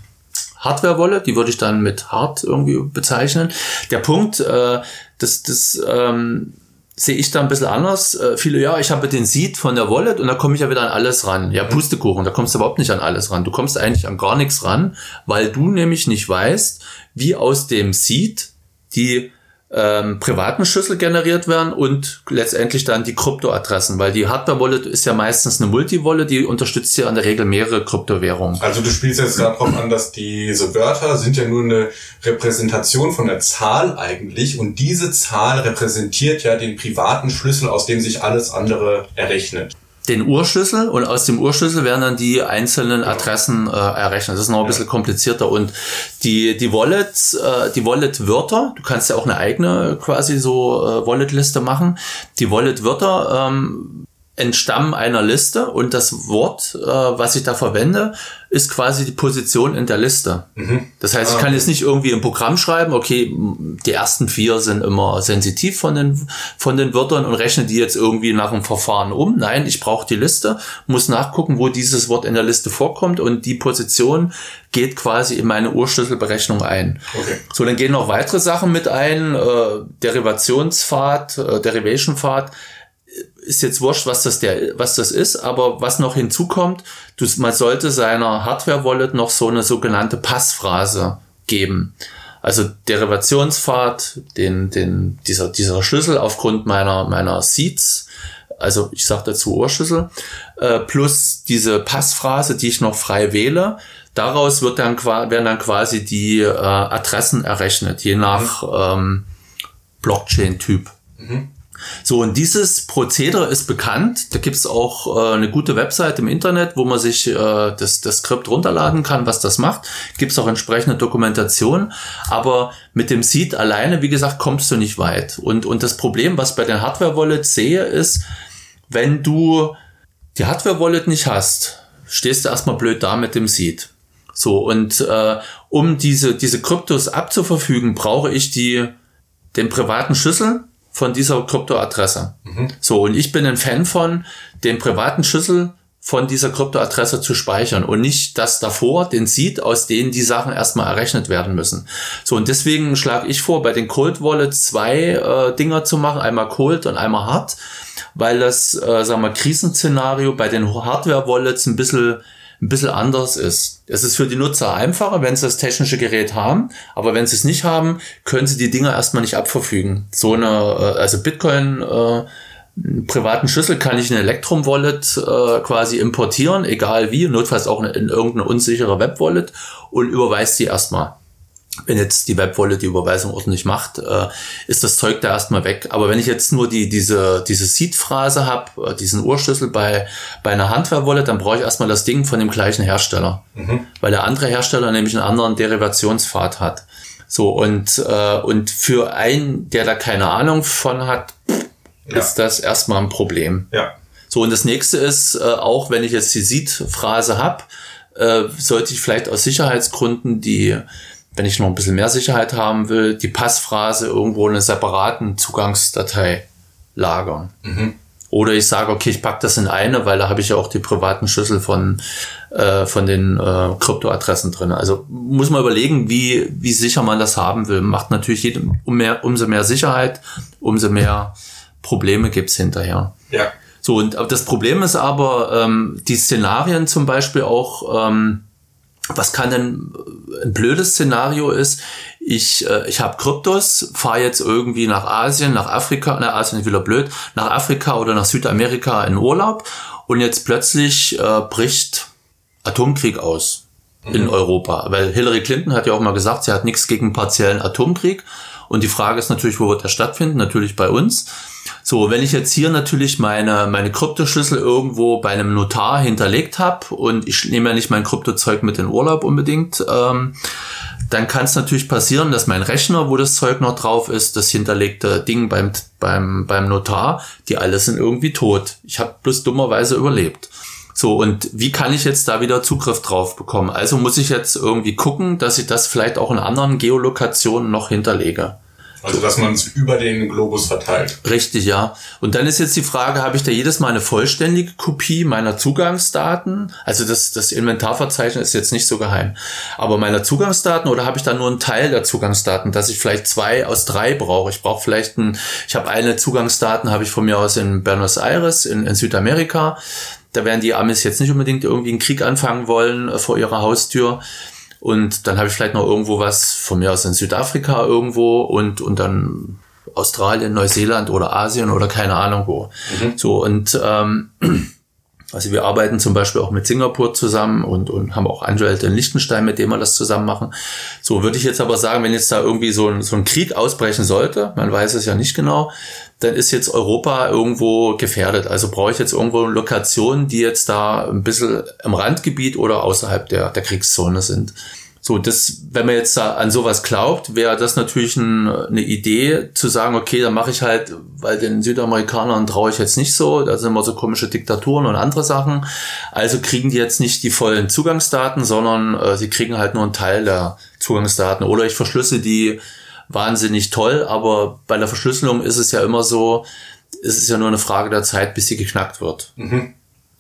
Speaker 3: Hardware-Wallet, die würde ich dann mit Hard irgendwie bezeichnen. Der Punkt, äh, das, das ähm, sehe ich da ein bisschen anders. Äh, viele, ja, ich habe den Seed von der Wallet und da komme ich ja wieder an alles ran. Ja, Pustekuchen, da kommst du überhaupt nicht an alles ran. Du kommst eigentlich an gar nichts ran, weil du nämlich nicht weißt, wie aus dem Seed die ähm, privaten Schlüssel generiert werden und letztendlich dann die Kryptoadressen, weil die Hardware-Wallet ist ja meistens eine Multi-Wallet, die unterstützt ja in der Regel mehrere Kryptowährungen.
Speaker 1: Also du spielst jetzt darauf an, dass diese Wörter sind ja nur eine Repräsentation von der Zahl eigentlich und diese Zahl repräsentiert ja den privaten Schlüssel, aus dem sich alles andere errechnet
Speaker 3: den Urschlüssel und aus dem Urschlüssel werden dann die einzelnen Adressen äh, errechnet. Das ist noch ein bisschen komplizierter und die die Wallets, äh, die Wallet Wörter, du kannst ja auch eine eigene quasi so äh, Wallet Liste machen. Die Wallet Wörter ähm, entstammen einer Liste und das Wort, äh, was ich da verwende, ist quasi die Position in der Liste. Mhm. Das heißt, ich kann jetzt nicht irgendwie im Programm schreiben, okay, die ersten vier sind immer sensitiv von den, von den Wörtern und rechne die jetzt irgendwie nach dem Verfahren um. Nein, ich brauche die Liste, muss nachgucken, wo dieses Wort in der Liste vorkommt und die Position geht quasi in meine Urschlüsselberechnung ein. Okay. So, dann gehen noch weitere Sachen mit ein, äh, Derivationspfad, äh, Derivation-Pfad ist jetzt wurscht, was das der, was das ist, aber was noch hinzukommt, du, man sollte seiner Hardware-Wallet noch so eine sogenannte Passphrase geben. Also Derivationspfad, den, den, dieser, dieser Schlüssel aufgrund meiner, meiner Seeds, also ich sage dazu Ohrschlüssel, äh, plus diese Passphrase, die ich noch frei wähle. Daraus wird dann, werden dann quasi die äh, Adressen errechnet, je nach ähm, Blockchain-Typ. Mhm. So, und dieses Prozedere ist bekannt. Da gibt's auch äh, eine gute Website im Internet, wo man sich äh, das, das Skript runterladen kann, was das macht. Gibt's auch entsprechende Dokumentation. Aber mit dem Seed alleine, wie gesagt, kommst du nicht weit. Und, und das Problem, was bei den Hardware-Wallets sehe, ist, wenn du die Hardware-Wallet nicht hast, stehst du erstmal blöd da mit dem Seed. So, und äh, um diese, diese Kryptos abzuverfügen, brauche ich die, den privaten Schlüssel von dieser Kryptoadresse. Mhm. So, und ich bin ein Fan von, den privaten Schlüssel von dieser Kryptoadresse zu speichern und nicht das davor, den Seed, aus denen die Sachen erstmal errechnet werden müssen. So, und deswegen schlage ich vor, bei den Cold Wallets zwei äh, Dinger zu machen, einmal Cold und einmal Hard, weil das, äh, sagen wir, Krisenszenario bei den Hardware Wallets ein bisschen ein bisschen anders ist. Es ist für die Nutzer einfacher, wenn sie das technische Gerät haben, aber wenn sie es nicht haben, können sie die Dinger erstmal nicht abverfügen. So eine, äh, also Bitcoin, äh, privaten Schlüssel kann ich in Electrum Wallet äh, quasi importieren, egal wie, notfalls auch in irgendeine unsichere Web Wallet und überweist die erstmal wenn jetzt die Webwolle die Überweisung ordentlich macht, äh, ist das Zeug da erstmal weg. Aber wenn ich jetzt nur die, diese, diese Seed-Phrase habe, äh, diesen Urschlüssel bei, bei einer Handwehrwolle, dann brauche ich erstmal das Ding von dem gleichen Hersteller. Mhm. Weil der andere Hersteller nämlich einen anderen Derivationspfad hat. So, und, äh, und für einen, der da keine Ahnung von hat, ja. ist das erstmal ein Problem.
Speaker 1: Ja.
Speaker 3: So, und das nächste ist, äh, auch wenn ich jetzt die Seed-Phrase habe, äh, sollte ich vielleicht aus Sicherheitsgründen die wenn ich noch ein bisschen mehr Sicherheit haben will, die Passphrase irgendwo in einer separaten Zugangsdatei lagern. Mhm. Oder ich sage, okay, ich pack das in eine, weil da habe ich ja auch die privaten Schlüssel von, äh, von den äh, Kryptoadressen drin. Also muss man überlegen, wie, wie sicher man das haben will. Macht natürlich jedem, um mehr, umso mehr Sicherheit, umso mehr Probleme gibt's hinterher.
Speaker 1: Ja.
Speaker 3: So, und das Problem ist aber, ähm, die Szenarien zum Beispiel auch, ähm, was kann denn ein blödes Szenario ist, ich, äh, ich habe Kryptos, fahre jetzt irgendwie nach Asien, nach Afrika, na Asien ist wieder blöd, nach Afrika oder nach Südamerika in Urlaub und jetzt plötzlich äh, bricht Atomkrieg aus in
Speaker 1: Mhm.
Speaker 3: Europa. Weil Hillary Clinton hat ja auch mal gesagt, sie hat nichts gegen partiellen Atomkrieg. Und die Frage ist natürlich, wo wird der stattfinden? Natürlich bei uns. So, wenn ich jetzt hier natürlich meine, meine Kryptoschlüssel irgendwo bei einem Notar hinterlegt habe und ich nehme ja nicht mein Kryptozeug mit in Urlaub unbedingt, ähm, dann kann es natürlich passieren, dass mein Rechner, wo das Zeug noch drauf ist, das hinterlegte Ding beim, beim, beim Notar, die alle sind irgendwie tot. Ich habe bloß dummerweise überlebt. So, und wie kann ich jetzt da wieder Zugriff drauf bekommen? Also muss ich jetzt irgendwie gucken, dass ich das vielleicht auch in anderen Geolokationen noch hinterlege.
Speaker 1: Also, dass man es über den Globus verteilt.
Speaker 3: Richtig, ja. Und dann ist jetzt die Frage, habe ich da jedes Mal eine vollständige Kopie meiner Zugangsdaten? Also das, das Inventarverzeichnis ist jetzt nicht so geheim. Aber meiner Zugangsdaten oder habe ich da nur einen Teil der Zugangsdaten, dass ich vielleicht zwei aus drei brauche? Ich brauche vielleicht ein, ich habe eine Zugangsdaten, habe ich von mir aus in Buenos Aires, in, in Südamerika. Da werden die Amis jetzt nicht unbedingt irgendwie einen Krieg anfangen wollen äh, vor ihrer Haustür. Und dann habe ich vielleicht noch irgendwo was von mir aus in Südafrika irgendwo und, und dann Australien, Neuseeland oder Asien oder keine Ahnung wo. So und ähm, also wir arbeiten zum Beispiel auch mit Singapur zusammen und, und haben auch Angelte in Liechtenstein, mit dem wir das zusammen machen. So würde ich jetzt aber sagen, wenn jetzt da irgendwie so ein, so ein Krieg ausbrechen sollte, man weiß es ja nicht genau, dann ist jetzt Europa irgendwo gefährdet. Also brauche ich jetzt irgendwo Lokationen, die jetzt da ein bisschen im Randgebiet oder außerhalb der, der Kriegszone sind. So, das, wenn man jetzt an sowas glaubt, wäre das natürlich ein, eine Idee zu sagen, okay, dann mache ich halt, weil den Südamerikanern traue ich jetzt nicht so, da sind immer so komische Diktaturen und andere Sachen. Also kriegen die jetzt nicht die vollen Zugangsdaten, sondern äh, sie kriegen halt nur einen Teil der Zugangsdaten. Oder ich verschlüsse die wahnsinnig toll, aber bei der Verschlüsselung ist es ja immer so, es ist ja nur eine Frage der Zeit, bis sie geknackt wird.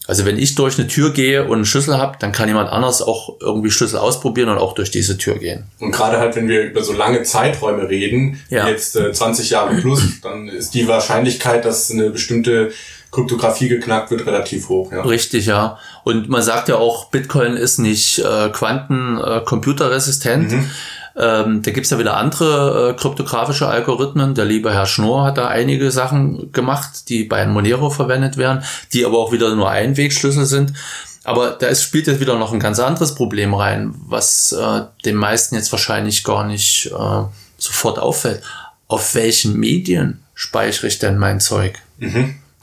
Speaker 3: Also wenn ich durch eine Tür gehe und einen Schlüssel habe, dann kann jemand anders auch irgendwie Schlüssel ausprobieren und auch durch diese Tür gehen.
Speaker 1: Und gerade halt, wenn wir über so lange Zeiträume reden,
Speaker 3: Ja.
Speaker 1: jetzt äh, 20 Jahre plus, dann ist die Wahrscheinlichkeit, dass eine bestimmte Kryptographie geknackt wird, relativ hoch. Ja.
Speaker 3: Richtig, ja. Und man sagt ja auch, Bitcoin ist nicht äh, quantencomputerresistent. Ähm, da gibt's ja wieder andere äh, kryptografische Algorithmen. Der liebe Herr Schnorr hat da einige Sachen gemacht, die bei Monero verwendet werden, die aber auch wieder nur Einwegschlüssel sind. Aber da ist, spielt jetzt wieder noch ein ganz anderes Problem rein, was äh, den meisten jetzt wahrscheinlich gar nicht äh, sofort auffällt. Auf welchen Medien speichere ich denn mein Zeug?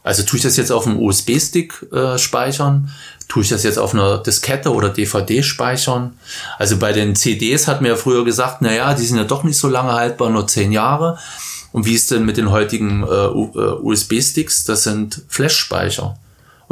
Speaker 3: Also tue ich das jetzt auf einem USB-Stick äh, speichern? Tue ich das jetzt auf einer Diskette oder DVD speichern? Also bei den CDs hat mir ja früher gesagt, na ja, die sind ja doch nicht so lange haltbar, nur zehn Jahre. Und wie ist denn mit den heutigen äh, U- äh, USB-Sticks? Das sind Flash-Speicher.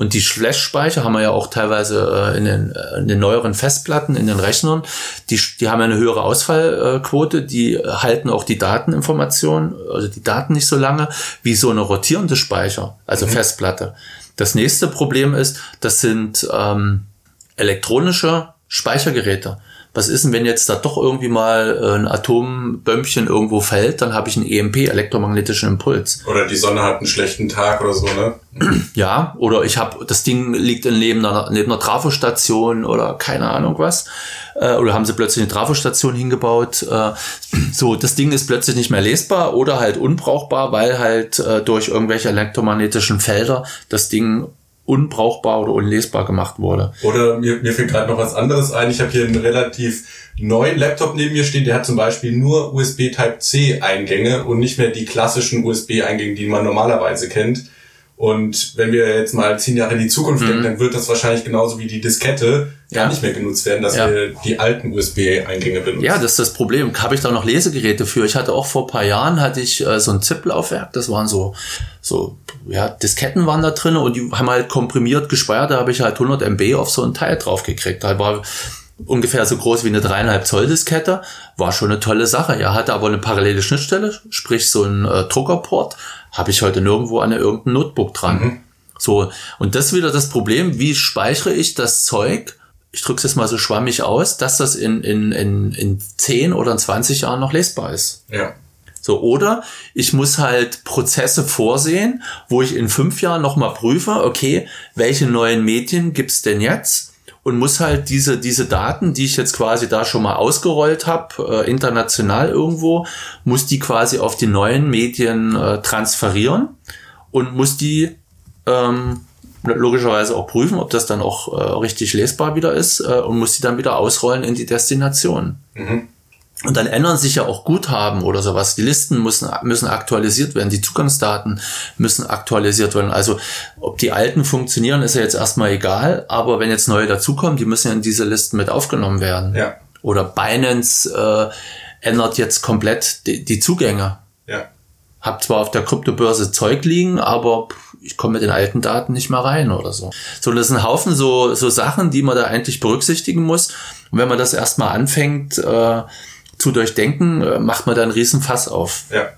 Speaker 3: Und die Flash-Speicher haben wir ja auch teilweise äh, in, den, äh, in den neueren Festplatten, in den Rechnern. Die, die haben ja eine höhere Ausfallquote, die halten auch die Dateninformationen, also die Daten nicht so lange, wie so eine rotierende Speicher, also Festplatte. Das nächste Problem ist, das sind ähm, elektronische Speichergeräte. Was ist denn, wenn jetzt da doch irgendwie mal äh, ein Atombömmchen irgendwo fällt, dann habe ich einen EMP, elektromagnetischen Impuls.
Speaker 1: Oder die Sonne hat einen schlechten Tag oder so, ne?
Speaker 3: Ja, oder ich habe das Ding liegt in neben einer, neben einer Trafostation oder keine Ahnung was. Äh, oder haben sie plötzlich eine Trafostation hingebaut. Äh, so, das Ding ist plötzlich nicht mehr lesbar oder halt unbrauchbar, weil halt durch irgendwelche elektromagnetischen Felder das Ding unbrauchbar oder unlesbar gemacht wurde.
Speaker 1: Oder mir, mir fällt gerade noch was anderes ein. Ich habe hier einen relativ neuen Laptop neben mir stehen. Der hat zum Beispiel nur USB Type-C Eingänge und nicht mehr die klassischen USB-Eingänge, die man normalerweise kennt. Und wenn wir jetzt mal zehn Jahre in die Zukunft denken, dann wird das wahrscheinlich genauso wie die Diskette gar
Speaker 3: Ja.
Speaker 1: nicht mehr genutzt werden, dass
Speaker 3: Ja.
Speaker 1: wir die alten USB-Eingänge benutzen.
Speaker 3: Ja, das ist das Problem. Habe ich da noch Lesegeräte für? Ich hatte auch vor paar Jahren hatte ich äh, so ein ZIP-Laufwerk. Das waren so so ja Disketten waren da drin und die haben halt komprimiert gespeichert. Da habe ich halt 100 MB auf so ein Teil drauf gekriegt. Da war ungefähr so groß wie eine dreieinhalb Zoll Diskette. War schon eine tolle Sache. Er hatte aber eine parallele Schnittstelle, sprich so ein äh, Druckerport. Habe ich heute nirgendwo an irgendeinem Notebook dran. So, und das ist wieder das Problem, wie speichere ich das Zeug, ich drücke es jetzt mal so schwammig aus, dass das in, in, in, in 10 oder in 20 Jahren noch lesbar ist.
Speaker 1: Ja.
Speaker 3: So, oder ich muss halt Prozesse vorsehen, wo ich in fünf Jahren nochmal prüfe, okay, welche neuen Medien gibt's denn jetzt? Und muss halt diese, diese Daten, die ich jetzt quasi da schon mal ausgerollt habe, äh, international irgendwo, muss die quasi auf die neuen Medien äh, transferieren und muss die ähm, logischerweise auch prüfen, ob das dann auch äh, richtig lesbar wieder ist äh, und muss die dann wieder ausrollen in die Destination.
Speaker 1: Mhm.
Speaker 3: Und dann ändern sich ja auch Guthaben oder sowas. Die Listen müssen, müssen aktualisiert werden, die Zugangsdaten müssen aktualisiert werden. Also ob die alten funktionieren, ist ja jetzt erstmal egal, aber wenn jetzt neue dazukommen, die müssen ja in diese Listen mit aufgenommen werden.
Speaker 1: Ja.
Speaker 3: Oder Binance äh, ändert jetzt komplett die, die Zugänge.
Speaker 1: Ja.
Speaker 3: Hab zwar auf der Kryptobörse Zeug liegen, aber ich komme mit den alten Daten nicht mehr rein oder so. So, das ist ein Haufen so, so Sachen, die man da eigentlich berücksichtigen muss. Und wenn man das erstmal anfängt, äh, zu durchdenken, äh, macht man da einen riesen Fass auf.
Speaker 1: Ja.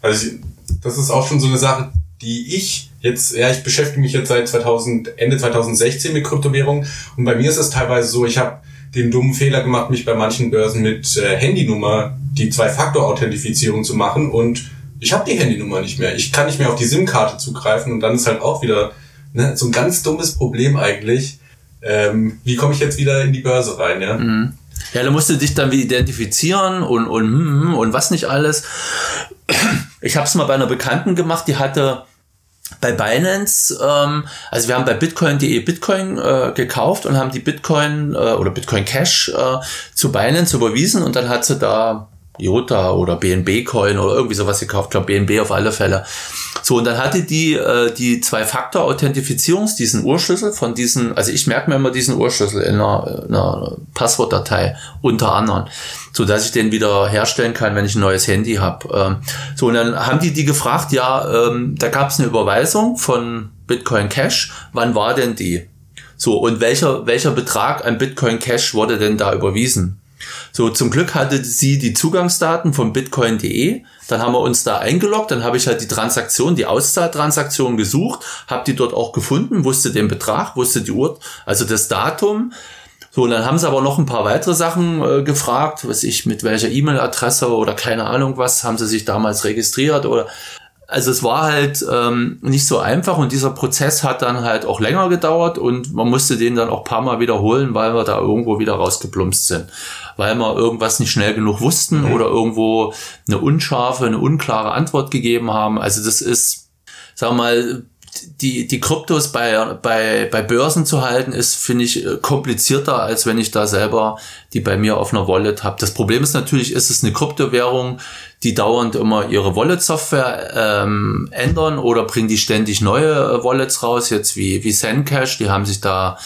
Speaker 1: Also ich, das ist auch schon so eine Sache, die ich jetzt, ja, ich beschäftige mich jetzt seit 2000, Ende 2016 mit Kryptowährungen und bei mir ist es teilweise so, ich habe den dummen Fehler gemacht, mich bei manchen Börsen mit äh, Handynummer die Zwei-Faktor-Authentifizierung zu machen und ich habe die Handynummer nicht mehr. Ich kann nicht mehr auf die SIM-Karte zugreifen und dann ist halt auch wieder ne, so ein ganz dummes Problem eigentlich. Ähm, wie komme ich jetzt wieder in die Börse rein, ja?
Speaker 3: Mhm. Ja, da musst du dich dann wieder identifizieren und, und, hm, hm, und was nicht alles. Ich habe es mal bei einer Bekannten gemacht, die hatte bei Binance, ähm, also wir haben bei bitcoin.de Bitcoin äh, gekauft und haben die Bitcoin äh, oder Bitcoin Cash äh, zu Binance überwiesen und dann hat sie da Jota oder BNB Coin oder irgendwie sowas gekauft, glaube BNB auf alle Fälle. So, und dann hatte die äh, die Zwei-Faktor-Authentifizierungs, diesen Urschlüssel von diesen, also ich merke mir immer diesen Urschlüssel in einer, in einer Passwortdatei unter anderem, so dass ich den wieder herstellen kann, wenn ich ein neues Handy habe. Ähm, so, und dann haben die die gefragt, ja, ähm, da gab es eine Überweisung von Bitcoin Cash, wann war denn die? So, und welcher, welcher Betrag an Bitcoin Cash wurde denn da überwiesen? So, zum Glück hatte sie die Zugangsdaten von bitcoin.de. Dann haben wir uns da eingeloggt. Dann habe ich halt die Transaktion, die Auszahltransaktion gesucht, habe die dort auch gefunden, wusste den Betrag, wusste die Uhr, also das Datum. So, und dann haben sie aber noch ein paar weitere Sachen äh, gefragt, was ich mit welcher E-Mail-Adresse oder keine Ahnung was, haben sie sich damals registriert oder also es war halt ähm, nicht so einfach und dieser Prozess hat dann halt auch länger gedauert und man musste den dann auch paar Mal wiederholen, weil wir da irgendwo wieder rausgeplumpst sind. Weil wir irgendwas nicht schnell genug wussten mhm. oder irgendwo eine unscharfe, eine unklare Antwort gegeben haben. Also das ist, sagen wir mal, die, die Kryptos bei, bei, bei Börsen zu halten, ist, finde ich, komplizierter, als wenn ich da selber die bei mir auf einer Wallet habe. Das Problem ist natürlich, ist es eine Kryptowährung, die dauernd immer ihre Wallet-Software ähm, ändern oder bringen die ständig neue äh, Wallets raus, jetzt wie, wie Zencash, die haben sich da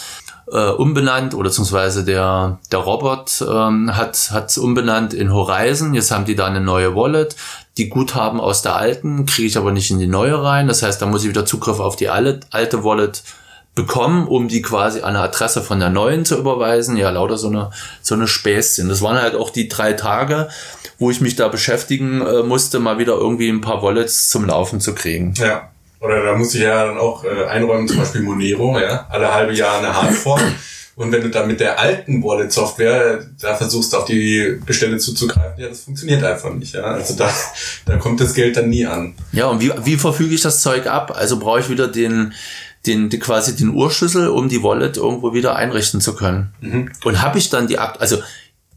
Speaker 3: äh, umbenannt oder beziehungsweise der, der Robert ähm, hat hat umbenannt in Horizon. Jetzt haben die da eine neue Wallet. Die Guthaben aus der alten kriege ich aber nicht in die neue rein. Das heißt, da muss ich wieder Zugriff auf die alte, Wallet bekommen, um die quasi an eine Adresse von der neuen zu überweisen. Ja, lauter so eine, so eine Späßchen. Das waren halt auch die drei Tage, wo ich mich da beschäftigen äh, musste, mal wieder irgendwie ein paar Wallets zum Laufen zu kriegen.
Speaker 1: Ja. Oder da muss ich ja dann auch äh, einräumen, zum Beispiel Monero, ja, alle halbe Jahr eine Hardform. Und wenn du dann mit der alten Wallet-Software da versuchst, auf die Bestände zuzugreifen, ja, das funktioniert einfach nicht. Ja? Also da, da kommt das Geld dann nie an.
Speaker 3: Ja, und wie, wie verfüge ich das Zeug ab? Also brauche ich wieder den, den, die, quasi den Urschlüssel, um die Wallet irgendwo wieder einrichten zu können. Mhm. Und habe ich dann die, also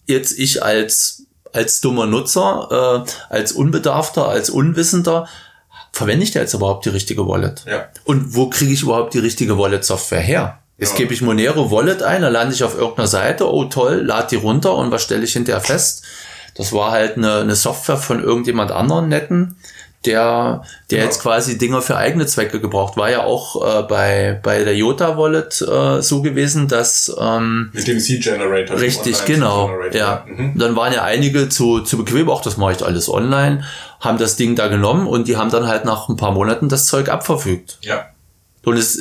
Speaker 3: jetzt ich als, als dummer Nutzer, äh, als Unbedarfter, als Unwissender, verwende ich da jetzt überhaupt die richtige Wallet?
Speaker 1: Ja.
Speaker 3: Und wo kriege ich überhaupt die richtige Wallet-Software her? Jetzt ja. gebe ich Monero Wallet ein, dann lande ich auf irgendeiner Seite, oh toll, lade die runter und was stelle ich hinterher fest? Das war halt eine, eine Software von irgendjemand anderen netten, der, der genau. jetzt quasi Dinger für eigene Zwecke gebraucht. War ja auch äh, bei, bei der Jota Wallet äh, so gewesen, dass ähm,
Speaker 1: mit dem Seed Generator.
Speaker 3: Richtig, genau. Ja. Mhm. Dann waren ja einige zu, zu bequem, auch das mache ich alles online, haben das Ding da genommen und die haben dann halt nach ein paar Monaten das Zeug abverfügt.
Speaker 1: Ja.
Speaker 3: Und das,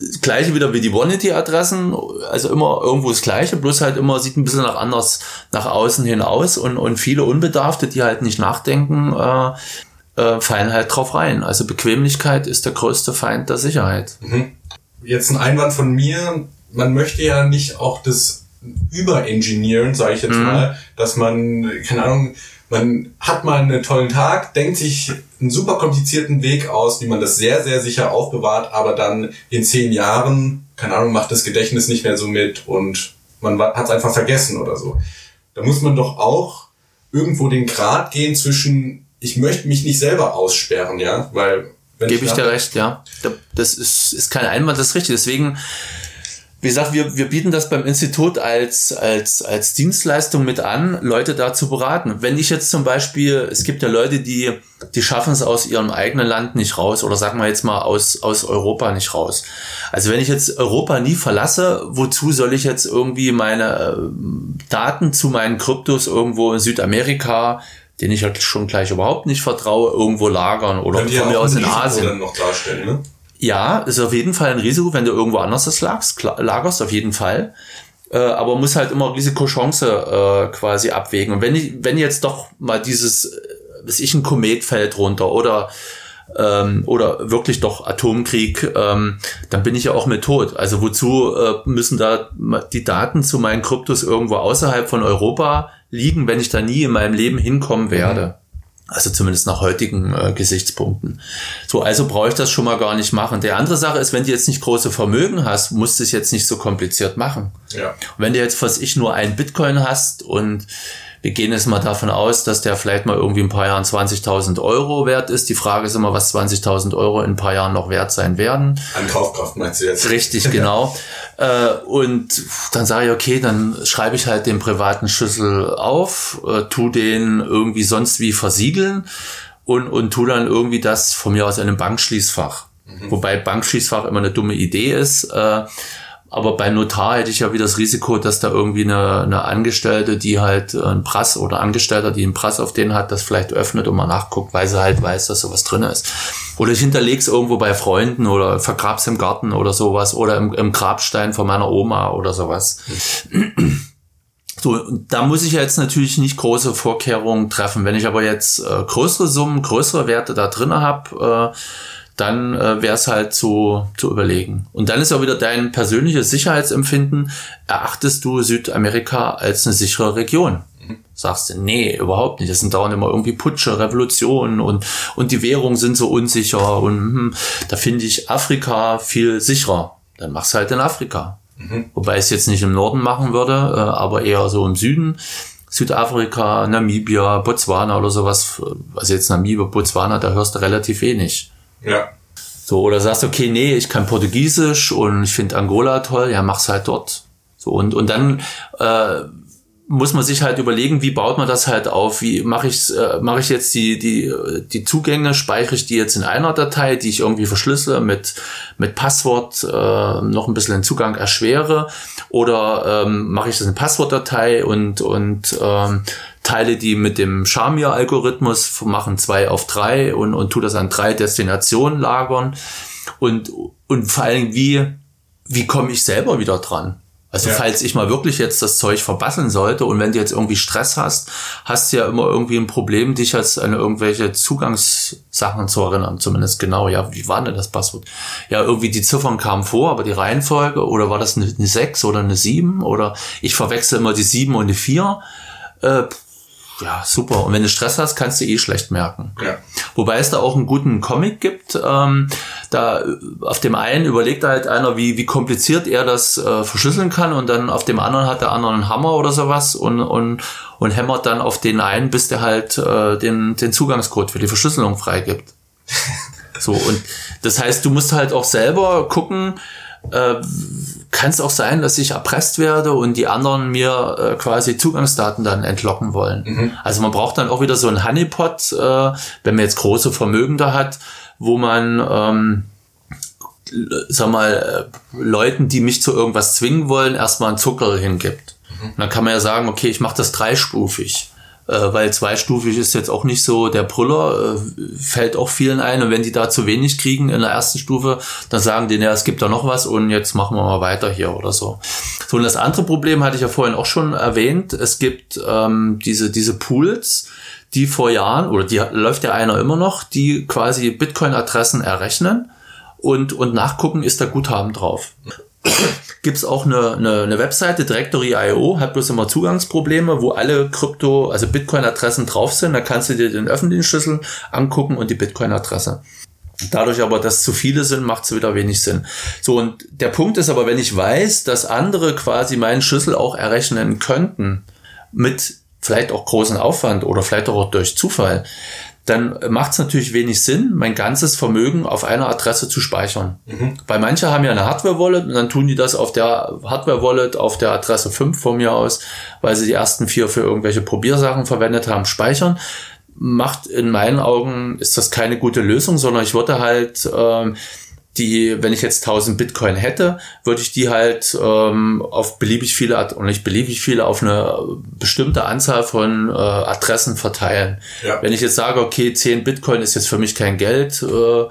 Speaker 3: das gleiche wieder wie die Bonity-Adressen, also immer irgendwo das gleiche, bloß halt immer sieht ein bisschen nach anders nach außen hin aus und, und viele Unbedarfte, die halt nicht nachdenken, äh, äh, fallen halt drauf rein. Also Bequemlichkeit ist der größte Feind der Sicherheit.
Speaker 1: Mhm. Jetzt ein Einwand von mir. Man möchte ja nicht auch das überengineeren, sage ich jetzt mhm. mal, dass man, keine Ahnung, man hat mal einen tollen Tag, denkt sich einen super komplizierten Weg aus, wie man das sehr, sehr sicher aufbewahrt, aber dann in zehn Jahren, keine Ahnung, macht das Gedächtnis nicht mehr so mit und man hat es einfach vergessen oder so. Da muss man doch auch irgendwo den Grad gehen zwischen, ich möchte mich nicht selber aussperren, ja, weil
Speaker 3: Gebe ich, ich dir recht, ja. Das ist, ist kein Einwand, das ist richtig. Deswegen wie gesagt, wir, wir bieten das beim Institut als, als, als Dienstleistung mit an, Leute da zu beraten. Wenn ich jetzt zum Beispiel, es gibt ja Leute, die, die schaffen es aus ihrem eigenen Land nicht raus oder sagen wir jetzt mal aus, aus Europa nicht raus. Also wenn ich jetzt Europa nie verlasse, wozu soll ich jetzt irgendwie meine äh, Daten zu meinen Kryptos irgendwo in Südamerika den ich halt schon gleich überhaupt nicht vertraue, irgendwo lagern oder von mir aus in Asien. Noch darstellen, ne? Ja, ist auf jeden Fall ein Risiko, wenn du irgendwo anders das lagst, lagerst, auf jeden Fall. Äh, aber muss halt immer Risiko-Chance äh, quasi abwägen. Und wenn ich, wenn jetzt doch mal dieses, äh, weiß ich, ein Komet fällt runter oder ähm, oder wirklich doch Atomkrieg, ähm, dann bin ich ja auch mit tot. Also wozu äh, müssen da die Daten zu meinen Kryptos irgendwo außerhalb von Europa liegen, wenn ich da nie in meinem Leben hinkommen werde? Also zumindest nach heutigen äh, Gesichtspunkten. So, also brauche ich das schon mal gar nicht machen. Der andere Sache ist, wenn du jetzt nicht große Vermögen hast, musst du es jetzt nicht so kompliziert machen. Ja. wenn du jetzt, was ich, nur ein Bitcoin hast und wir gehen jetzt mal davon aus, dass der vielleicht mal irgendwie ein paar Jahren 20.000 Euro wert ist. Die Frage ist immer, was 20.000 Euro in ein paar Jahren noch wert sein werden.
Speaker 1: An Kaufkraft meinst du jetzt?
Speaker 3: Richtig, genau. äh, und dann sage ich, okay, dann schreibe ich halt den privaten Schlüssel auf, äh, tu den irgendwie sonst wie versiegeln und, und tu dann irgendwie das von mir aus in einem Bankschließfach. Mhm. Wobei Bankschließfach immer eine dumme Idee ist. Äh, aber bei Notar hätte ich ja wieder das Risiko, dass da irgendwie eine, eine Angestellte, die halt ein Prass oder Angestellter, die einen Prass auf den hat, das vielleicht öffnet und mal nachguckt, weil sie halt weiß, dass sowas drin ist. Oder ich hinterleg's irgendwo bei Freunden oder vergrab's im Garten oder sowas oder im, im Grabstein von meiner Oma oder sowas. So, da muss ich jetzt natürlich nicht große Vorkehrungen treffen. Wenn ich aber jetzt äh, größere Summen, größere Werte da drin habe, äh, dann äh, wäre es halt zu, zu überlegen. Und dann ist auch wieder dein persönliches Sicherheitsempfinden. Erachtest du Südamerika als eine sichere Region? Sagst du, nee, überhaupt nicht. Es sind dauernd immer irgendwie Putsche, Revolutionen und, und die Währungen sind so unsicher und hm, da finde ich Afrika viel sicherer. Dann mach's halt in Afrika. Mhm. Wobei ich es jetzt nicht im Norden machen würde, äh, aber eher so im Süden. Südafrika, Namibia, Botswana oder sowas. Also jetzt Namibia, Botswana, da hörst du relativ wenig. Ja. So, oder sagst, okay, nee, ich kann Portugiesisch und ich finde Angola toll, ja, mach's halt dort. So, und, und dann äh, muss man sich halt überlegen, wie baut man das halt auf? Wie mache ich äh, mache ich jetzt die die die Zugänge speichere ich die jetzt in einer Datei, die ich irgendwie verschlüssele mit mit Passwort äh, noch ein bisschen den Zugang erschwere oder ähm, mache ich das in Passwortdatei und und ähm, teile die mit dem Shamir Algorithmus machen zwei auf drei und und tu das an drei Destinationen lagern und und vor allem wie wie komme ich selber wieder dran? Also ja. falls ich mal wirklich jetzt das Zeug verbasseln sollte und wenn du jetzt irgendwie Stress hast, hast du ja immer irgendwie ein Problem, dich als an irgendwelche Zugangssachen zu erinnern. Zumindest genau, ja, wie war denn das Passwort? Ja, irgendwie die Ziffern kamen vor, aber die Reihenfolge, oder war das eine, eine 6 oder eine 7? Oder ich verwechsel immer die 7 und die 4. Äh, ja, super. Und wenn du Stress hast, kannst du eh schlecht merken. Ja. Wobei es da auch einen guten Comic gibt. Ähm, da auf dem einen überlegt halt einer, wie, wie kompliziert er das äh, verschlüsseln kann und dann auf dem anderen hat der andere einen Hammer oder sowas und, und, und hämmert dann auf den einen, bis der halt äh, den, den Zugangscode für die Verschlüsselung freigibt. so, und das heißt, du musst halt auch selber gucken, äh, kann es auch sein, dass ich erpresst werde und die anderen mir äh, quasi Zugangsdaten dann entlocken wollen. Mhm. Also man braucht dann auch wieder so einen Honeypot, äh, wenn man jetzt große Vermögen da hat, wo man ähm, sag mal, äh, Leuten, die mich zu irgendwas zwingen wollen, erstmal einen Zucker hingibt. Mhm. Und dann kann man ja sagen, okay, ich mache das dreispufig äh, weil zweistufig ist jetzt auch nicht so der Brüller, äh, fällt auch vielen ein. Und wenn die da zu wenig kriegen in der ersten Stufe, dann sagen die, ja, es gibt da noch was und jetzt machen wir mal weiter hier oder so. So, und das andere Problem hatte ich ja vorhin auch schon erwähnt. Es gibt ähm, diese, diese Pools, die vor Jahren, oder die läuft ja einer immer noch, die quasi Bitcoin-Adressen errechnen und, und nachgucken, ist da Guthaben drauf. Gibt es auch eine, eine, eine Webseite, Directory.io, hat bloß immer Zugangsprobleme, wo alle Krypto, also Bitcoin-Adressen drauf sind. Da kannst du dir den öffentlichen Schlüssel angucken und die Bitcoin-Adresse. Dadurch aber, dass zu viele sind, macht es wieder wenig Sinn. So, und der Punkt ist aber, wenn ich weiß, dass andere quasi meinen Schlüssel auch errechnen könnten, mit vielleicht auch großen Aufwand oder vielleicht auch durch Zufall, dann macht es natürlich wenig Sinn, mein ganzes Vermögen auf einer Adresse zu speichern. Mhm. Weil manche haben ja eine Hardware-Wallet und dann tun die das auf der Hardware-Wallet auf der Adresse 5 von mir aus, weil sie die ersten vier für irgendwelche Probiersachen verwendet haben, speichern. Macht in meinen Augen, ist das keine gute Lösung, sondern ich würde halt ähm, die, wenn ich jetzt 1000 Bitcoin hätte, würde ich die halt ähm, auf beliebig viele, und nicht beliebig viele, auf eine bestimmte Anzahl von äh, Adressen verteilen. Ja. Wenn ich jetzt sage, okay, 10 Bitcoin ist jetzt für mich kein Geld, äh,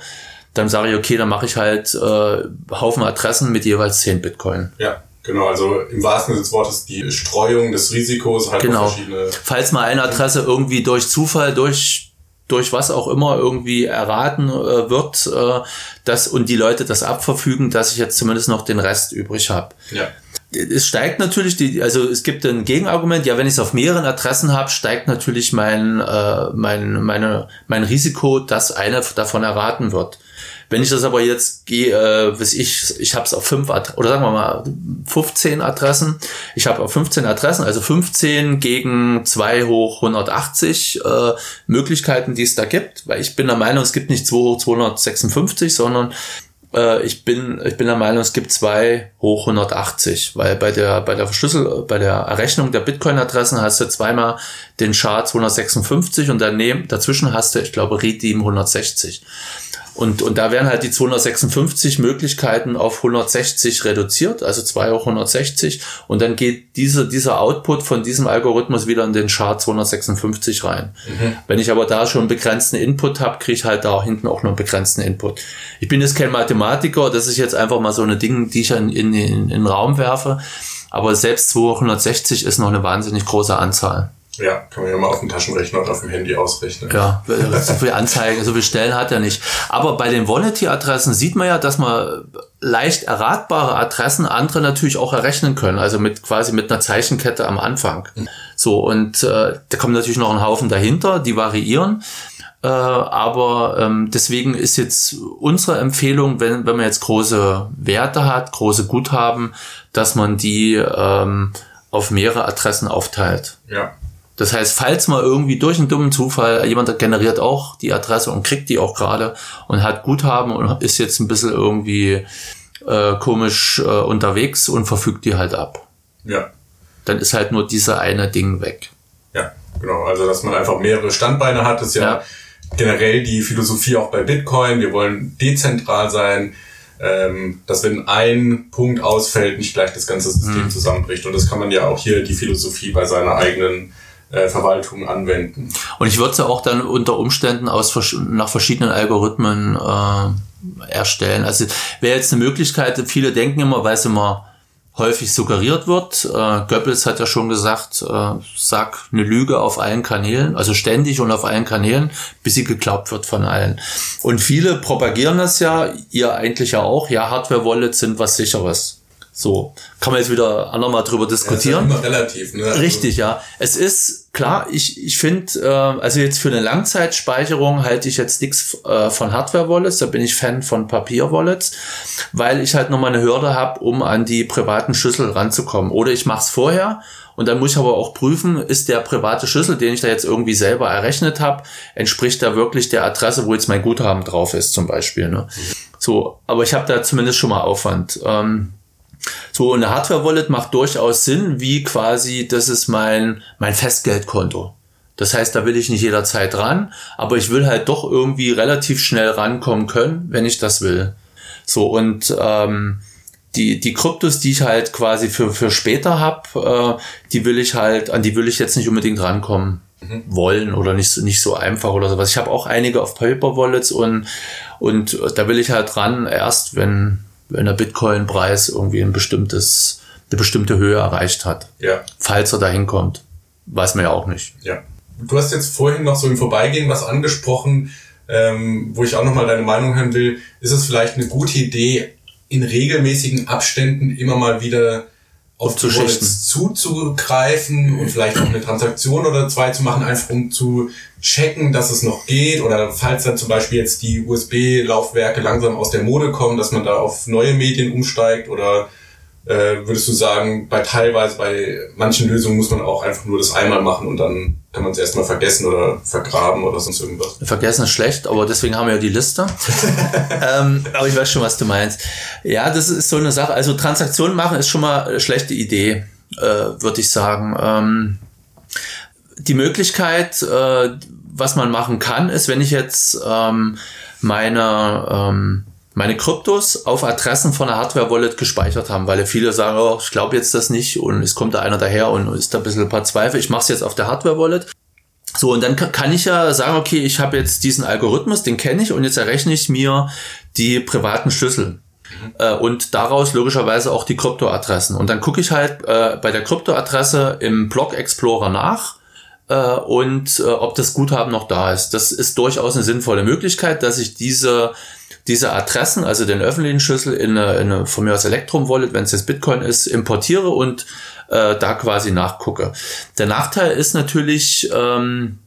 Speaker 3: dann sage ich, okay, dann mache ich halt äh, Haufen Adressen mit jeweils 10 Bitcoin.
Speaker 1: Ja. Genau, also im wahrsten Sinne des Wortes die Streuung des Risikos
Speaker 3: halt genau. verschiedene. Falls mal eine Adresse irgendwie durch Zufall durch durch was auch immer irgendwie erraten äh, wird, äh, dass und die Leute das abverfügen, dass ich jetzt zumindest noch den Rest übrig habe. Ja. Es steigt natürlich die, also es gibt ein Gegenargument, ja, wenn ich es auf mehreren Adressen habe, steigt natürlich mein, äh, mein, meine, mein Risiko, dass eine davon erraten wird. Wenn ich das aber jetzt gehe, äh, weiß ich, ich habe es auf fünf Adressen, oder sagen wir mal 15 Adressen. Ich habe auf 15 Adressen, also 15 gegen 2 hoch 180 äh, Möglichkeiten, die es da gibt, weil ich bin der Meinung, es gibt nicht 2 hoch 256, sondern äh, ich bin, ich bin der Meinung, es gibt 2 hoch 180, weil bei der, bei der Verschlüssel, bei der Errechnung der Bitcoin-Adressen hast du zweimal den Char 256 und daneben, dazwischen hast du, ich glaube, Redeem 160. Und, und da werden halt die 256 Möglichkeiten auf 160 reduziert, also 2 hoch 160. Und dann geht diese, dieser Output von diesem Algorithmus wieder in den Chart 256 rein. Mhm. Wenn ich aber da schon einen begrenzten Input habe, kriege ich halt da hinten auch noch einen begrenzten Input. Ich bin jetzt kein Mathematiker, das ist jetzt einfach mal so eine Ding, die ich in, in, in, in den Raum werfe. Aber selbst 260 ist noch eine wahnsinnig große Anzahl.
Speaker 1: Ja, kann man ja mal auf dem Taschenrechner und auf dem Handy ausrechnen.
Speaker 3: Ja, so viel Anzeigen, so viele Stellen hat er nicht. Aber bei den Volunteer-Adressen sieht man ja, dass man leicht erratbare Adressen andere natürlich auch errechnen können. Also mit quasi mit einer Zeichenkette am Anfang. Mhm. So, und äh, da kommen natürlich noch ein Haufen dahinter, die variieren. Äh, aber ähm, deswegen ist jetzt unsere Empfehlung, wenn, wenn man jetzt große Werte hat, große Guthaben, dass man die ähm, auf mehrere Adressen aufteilt.
Speaker 1: Ja.
Speaker 3: Das heißt, falls mal irgendwie durch einen dummen Zufall jemand generiert auch die Adresse und kriegt die auch gerade und hat Guthaben und ist jetzt ein bisschen irgendwie äh, komisch äh, unterwegs und verfügt die halt ab.
Speaker 1: Ja.
Speaker 3: Dann ist halt nur dieser eine Ding weg.
Speaker 1: Ja, genau. Also, dass man einfach mehrere Standbeine hat, ist ja, ja. generell die Philosophie auch bei Bitcoin. Wir wollen dezentral sein, ähm, dass wenn ein Punkt ausfällt, nicht gleich das ganze System hm. zusammenbricht. Und das kann man ja auch hier die Philosophie bei seiner eigenen äh, Verwaltung anwenden.
Speaker 3: Und ich würde ja auch dann unter Umständen aus nach verschiedenen Algorithmen äh, erstellen. Also wäre jetzt eine Möglichkeit, viele denken immer, weil es immer häufig suggeriert wird. Äh, Goebbels hat ja schon gesagt, äh, sag eine Lüge auf allen Kanälen, also ständig und auf allen Kanälen, bis sie geglaubt wird von allen. Und viele propagieren das ja, ihr eigentlich ja auch, ja, Hardware-Wallets sind was sicheres. So, kann man jetzt wieder andermal drüber diskutieren.
Speaker 1: Ja, relativ, ne?
Speaker 3: Also Richtig, ja. Es ist klar, ich, ich finde, äh, also jetzt für eine Langzeitspeicherung halte ich jetzt nichts äh, von Hardware-Wallets, da bin ich Fan von Papier-Wallets, weil ich halt nochmal eine Hürde habe, um an die privaten Schlüssel ranzukommen. Oder ich mache es vorher und dann muss ich aber auch prüfen, ist der private Schlüssel, den ich da jetzt irgendwie selber errechnet habe, entspricht da wirklich der Adresse, wo jetzt mein Guthaben drauf ist, zum Beispiel. Ne? So, aber ich habe da zumindest schon mal Aufwand. Ähm, so, eine Hardware-Wallet macht durchaus Sinn, wie quasi, das ist mein, mein Festgeldkonto. Das heißt, da will ich nicht jederzeit ran, aber ich will halt doch irgendwie relativ schnell rankommen können, wenn ich das will. So, und ähm, die, die Kryptos, die ich halt quasi für, für später habe, äh, die will ich halt, an die will ich jetzt nicht unbedingt rankommen mhm. wollen oder nicht, nicht so einfach oder sowas. Ich habe auch einige auf Paper Wallets und, und da will ich halt ran, erst wenn, wenn der Bitcoin-Preis irgendwie ein bestimmtes, eine bestimmte Höhe erreicht hat.
Speaker 1: Ja.
Speaker 3: Falls er dahin kommt. Weiß man ja auch nicht.
Speaker 1: Ja. du hast jetzt vorhin noch so im Vorbeigehen was angesprochen, ähm, wo ich auch nochmal deine Meinung hören will. Ist es vielleicht eine gute Idee, in regelmäßigen Abständen immer mal wieder auf die Wallets zuzugreifen und vielleicht auch eine Transaktion oder zwei zu machen, einfach um zu checken, dass es noch geht. Oder falls dann zum Beispiel jetzt die USB-Laufwerke langsam aus der Mode kommen, dass man da auf neue Medien umsteigt oder äh, würdest du sagen, bei teilweise, bei manchen Lösungen muss man auch einfach nur das einmal machen und dann kann man es erstmal vergessen oder vergraben oder sonst irgendwas?
Speaker 3: Vergessen ist schlecht, aber deswegen haben wir ja die Liste. ähm, aber ich weiß schon, was du meinst. Ja, das ist so eine Sache. Also Transaktionen machen ist schon mal eine schlechte Idee, äh, würde ich sagen. Ähm, die Möglichkeit, äh, was man machen kann, ist, wenn ich jetzt ähm, meine ähm, meine Kryptos auf Adressen von einer Hardware-Wallet gespeichert haben, weil viele sagen, oh, ich glaube jetzt das nicht und es kommt da einer daher und ist da ein bisschen ein paar Zweifel. Ich mache es jetzt auf der Hardware-Wallet. So, und dann kann ich ja sagen, okay, ich habe jetzt diesen Algorithmus, den kenne ich und jetzt errechne ich mir die privaten Schlüssel. Äh, und daraus logischerweise auch die Kryptoadressen. Und dann gucke ich halt äh, bei der Kryptoadresse im Block Explorer nach äh, und äh, ob das Guthaben noch da ist. Das ist durchaus eine sinnvolle Möglichkeit, dass ich diese diese Adressen, also den öffentlichen Schlüssel in eine, in eine von mir aus Electrum Wallet, wenn es jetzt Bitcoin ist, importiere und äh, da quasi nachgucke. Der Nachteil ist natürlich, ähm,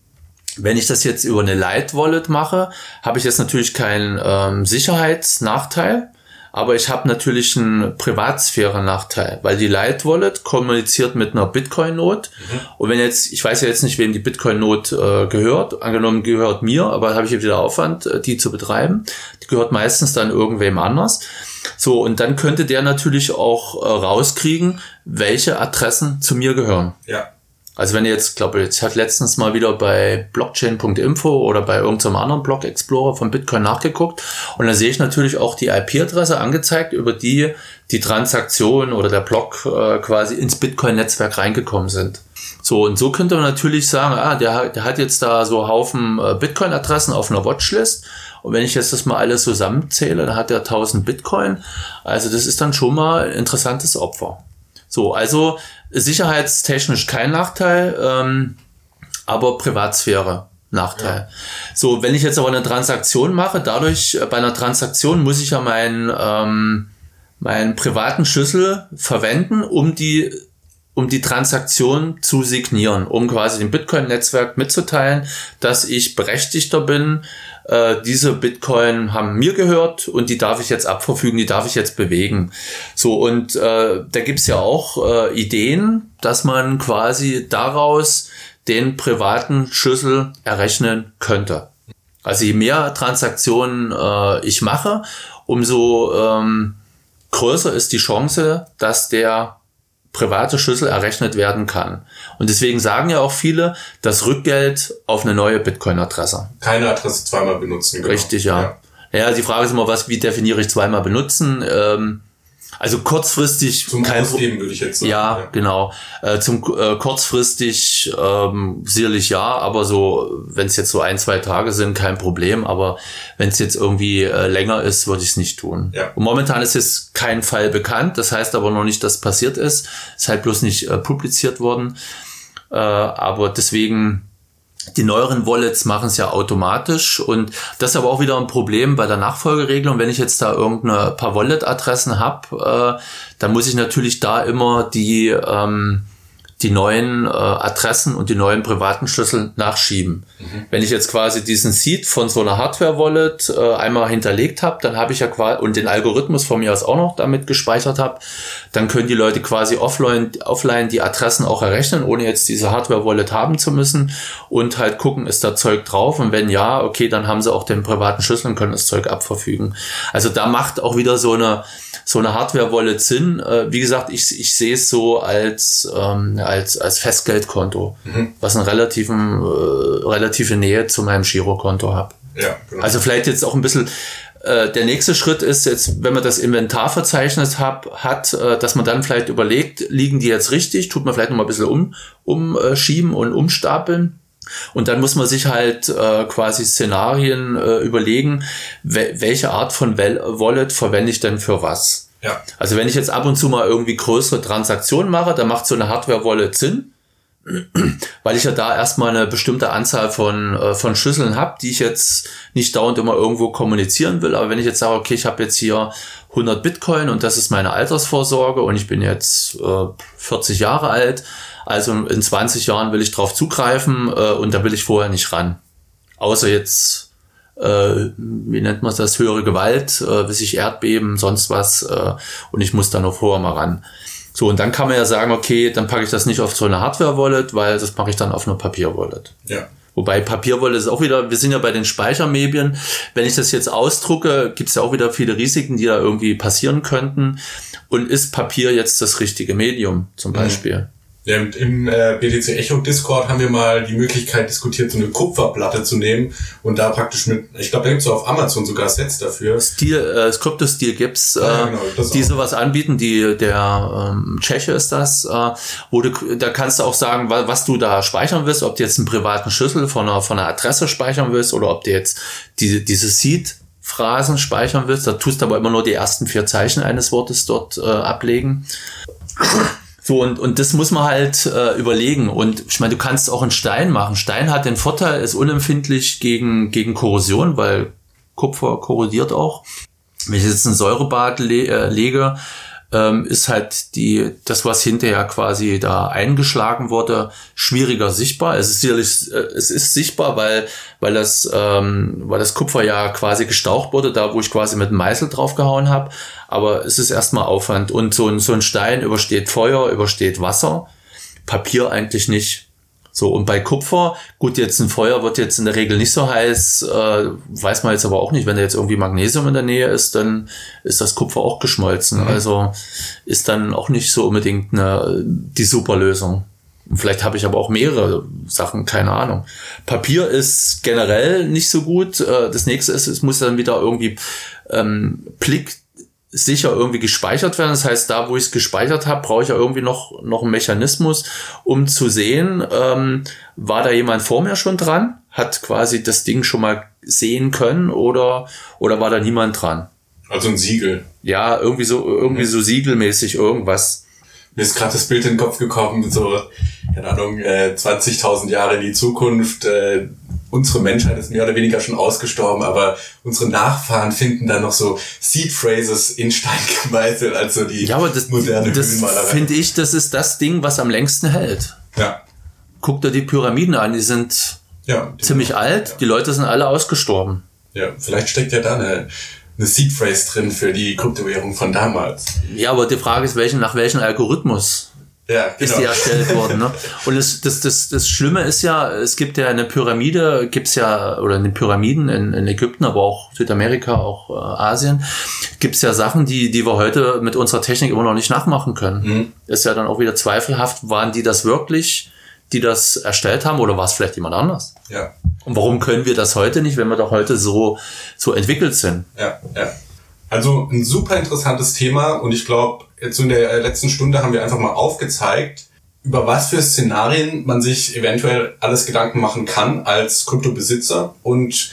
Speaker 3: wenn ich das jetzt über eine Light Wallet mache, habe ich jetzt natürlich keinen ähm, Sicherheitsnachteil. Aber ich habe natürlich einen Privatsphäre-Nachteil, weil die Light Wallet kommuniziert mit einer Bitcoin-Note. Mhm. Und wenn jetzt, ich weiß ja jetzt nicht, wem die Bitcoin-Note äh, gehört, angenommen gehört mir, aber habe ich ja wieder Aufwand, äh, die zu betreiben. Die gehört meistens dann irgendwem anders. So, und dann könnte der natürlich auch äh, rauskriegen, welche Adressen zu mir gehören.
Speaker 1: Ja.
Speaker 3: Also wenn ihr jetzt, glaube ich, hat letztens mal wieder bei blockchain.info oder bei irgendeinem anderen Blog Explorer von Bitcoin nachgeguckt und da sehe ich natürlich auch die IP-Adresse angezeigt, über die die Transaktion oder der Block äh, quasi ins Bitcoin-Netzwerk reingekommen sind. So, und so könnte man natürlich sagen, ah, der, der hat jetzt da so Haufen äh, Bitcoin-Adressen auf einer Watchlist. Und wenn ich jetzt das mal alles zusammenzähle, dann hat er 1000 Bitcoin. Also das ist dann schon mal ein interessantes Opfer. So, also sicherheitstechnisch kein Nachteil, ähm, aber Privatsphäre Nachteil. Ja. So, wenn ich jetzt aber eine Transaktion mache, dadurch äh, bei einer Transaktion muss ich ja meinen ähm, meinen privaten Schlüssel verwenden, um die um die Transaktion zu signieren, um quasi dem Bitcoin-Netzwerk mitzuteilen, dass ich berechtigter bin, äh, diese Bitcoin haben mir gehört und die darf ich jetzt abverfügen, die darf ich jetzt bewegen. So, und äh, da gibt's ja auch äh, Ideen, dass man quasi daraus den privaten Schlüssel errechnen könnte. Also je mehr Transaktionen äh, ich mache, umso ähm, größer ist die Chance, dass der private Schlüssel errechnet werden kann. Und deswegen sagen ja auch viele, das Rückgeld auf eine neue Bitcoin-Adresse.
Speaker 1: Keine Adresse zweimal benutzen.
Speaker 3: Genau. Richtig, ja. ja. Ja, die Frage ist immer, was, wie definiere ich zweimal benutzen? Ähm, also kurzfristig
Speaker 1: zum kein Ausgeben würde ich jetzt sagen.
Speaker 3: Ja, ja. genau. Äh, zum äh, kurzfristig ähm, sicherlich ja, aber so wenn es jetzt so ein zwei Tage sind, kein Problem. Aber wenn es jetzt irgendwie äh, länger ist, würde ich es nicht tun.
Speaker 1: Ja.
Speaker 3: Und momentan ist jetzt kein Fall bekannt. Das heißt aber noch nicht, dass passiert ist. Ist halt bloß nicht äh, publiziert worden. Äh, aber deswegen die neueren Wallets machen es ja automatisch und das ist aber auch wieder ein Problem bei der Nachfolgeregelung. Wenn ich jetzt da irgendeine paar Wallet-Adressen habe, äh, dann muss ich natürlich da immer die ähm, die neuen äh, Adressen und die neuen privaten Schlüssel nachschieben. Mhm. Wenn ich jetzt quasi diesen Seed von so einer Hardware-Wallet äh, einmal hinterlegt habe, dann habe ich ja quasi und den Algorithmus von mir aus auch noch damit gespeichert habe, dann können die Leute quasi offline, offline die Adressen auch errechnen, ohne jetzt diese Hardware-Wallet haben zu müssen und halt gucken, ist da Zeug drauf und wenn ja, okay, dann haben sie auch den privaten Schlüssel und können das Zeug abverfügen. Also da macht auch wieder so eine so eine Hardware-Wallet Sinn. Äh, wie gesagt, ich, ich sehe es so als, ähm, als, als Festgeldkonto, mhm. was eine relativen, äh, relative Nähe zu meinem Girokonto habe.
Speaker 1: Ja,
Speaker 3: genau. Also vielleicht jetzt auch ein bisschen äh, der nächste Schritt ist jetzt, wenn man das Inventarverzeichnis hab, hat, äh, dass man dann vielleicht überlegt, liegen die jetzt richtig, tut man vielleicht noch mal ein bisschen um, umschieben und umstapeln. Und dann muss man sich halt äh, quasi Szenarien äh, überlegen, we welche Art von Wallet verwende ich denn für was.
Speaker 1: Ja.
Speaker 3: Also wenn ich jetzt ab und zu mal irgendwie größere Transaktionen mache, dann macht so eine Hardware-Wallet Sinn. weil ich ja da erstmal eine bestimmte Anzahl von, äh, von Schlüsseln habe, die ich jetzt nicht dauernd immer irgendwo kommunizieren will. Aber wenn ich jetzt sage, okay, ich habe jetzt hier 100 Bitcoin und das ist meine Altersvorsorge und ich bin jetzt äh, 40 Jahre alt, also in 20 Jahren will ich drauf zugreifen äh, und da will ich vorher nicht ran. Außer jetzt, äh, wie nennt man das, höhere Gewalt, äh, bis ich Erdbeben, sonst was äh, und ich muss da noch vorher mal ran. So, und dann kann man ja sagen, okay, dann packe ich das nicht auf so eine Hardware-Wallet, weil das mache ich dann auf eine Papier-Wallet.
Speaker 1: Ja.
Speaker 3: Wobei Papier-Wallet ist auch wieder, wir sind ja bei den Speichermedien. Wenn ich das jetzt ausdrucke, gibt es ja auch wieder viele Risiken, die da irgendwie passieren könnten. Und ist Papier jetzt das richtige Medium zum Beispiel? Mhm.
Speaker 1: Im äh, BTC Echo Discord haben wir mal die Möglichkeit diskutiert, so eine Kupferplatte zu nehmen und da praktisch mit, ich glaube, da gibt's auch auf Amazon sogar Sets dafür.
Speaker 3: Stil, äh, Krypto-Stil gibt's, äh, ja, genau, die auch. sowas anbieten, die der ähm, Tscheche ist das, äh, wo du, da kannst du auch sagen, was, was du da speichern willst, ob du jetzt einen privaten Schlüssel von einer, von einer Adresse speichern willst oder ob du jetzt diese, diese Seed Phrasen speichern willst, da tust du aber immer nur die ersten vier Zeichen eines Wortes dort äh, ablegen. So, und, und das muss man halt äh, überlegen. Und ich meine, du kannst auch einen Stein machen. Stein hat den Vorteil, ist unempfindlich gegen, gegen Korrosion, weil Kupfer korrodiert auch. Wenn ich jetzt ein Säurebad le äh, lege, ähm, ist halt die, das, was hinterher quasi da eingeschlagen wurde, schwieriger sichtbar. Es ist sicherlich, äh, es ist sichtbar, weil, weil das, ähm, weil das Kupfer ja quasi gestaucht wurde, da wo ich quasi mit dem Meißel draufgehauen habe. Aber es ist erstmal Aufwand. Und so ein, so ein Stein übersteht Feuer, übersteht Wasser. Papier eigentlich nicht. So, und bei Kupfer, gut, jetzt ein Feuer wird jetzt in der Regel nicht so heiß, äh, weiß man jetzt aber auch nicht, wenn da jetzt irgendwie Magnesium in der Nähe ist, dann ist das Kupfer auch geschmolzen. Mhm. Also ist dann auch nicht so unbedingt eine, die super Lösung. Vielleicht habe ich aber auch mehrere Sachen, keine Ahnung. Papier ist generell nicht so gut. Äh, das nächste ist, es muss dann wieder irgendwie ähm, Blick sicher irgendwie gespeichert werden. Das heißt, da, wo ich es gespeichert habe, brauche ich ja irgendwie noch, noch einen Mechanismus, um zu sehen, ähm, war da jemand vor mir schon dran, hat quasi das Ding schon mal sehen können oder, oder war da niemand dran.
Speaker 1: Also ein Siegel.
Speaker 3: Ja, irgendwie so, irgendwie so siegelmäßig irgendwas.
Speaker 1: Mir ist gerade das Bild in den Kopf gekommen, so, keine Ahnung, äh, 20.000 Jahre in die Zukunft, äh, unsere Menschheit ist mehr oder weniger schon ausgestorben, aber unsere Nachfahren finden da noch so Seed Phrases in Stein gemeißelt, also die
Speaker 3: ja, aber das, moderne das finde ich, das ist das Ding, was am längsten hält.
Speaker 1: Ja.
Speaker 3: Guck dir die Pyramiden an, die sind ja, die ziemlich alt, ja. die Leute sind alle ausgestorben.
Speaker 1: Ja, vielleicht steckt ja da eine, eine Seed Phrase drin für die Kryptowährung von damals.
Speaker 3: Ja, aber die Frage ist, welchen, nach welchem Algorithmus
Speaker 1: ja,
Speaker 3: genau. ist die erstellt worden. Ne? Und das, das, das, das Schlimme ist ja, es gibt ja eine Pyramide, gibt's ja, oder in den Pyramiden in, in Ägypten, aber auch Südamerika, auch äh, Asien, gibt's ja Sachen, die, die wir heute mit unserer Technik immer noch nicht nachmachen können. Mhm. Ist ja dann auch wieder zweifelhaft, waren die das wirklich, die das erstellt haben, oder war es vielleicht jemand anders?
Speaker 1: Ja.
Speaker 3: Und warum können wir das heute nicht, wenn wir doch heute so, so entwickelt sind?
Speaker 1: Ja, ja. Also ein super interessantes Thema und ich glaube, jetzt in der letzten Stunde haben wir einfach mal aufgezeigt, über was für Szenarien man sich eventuell alles Gedanken machen kann als Kryptobesitzer. Und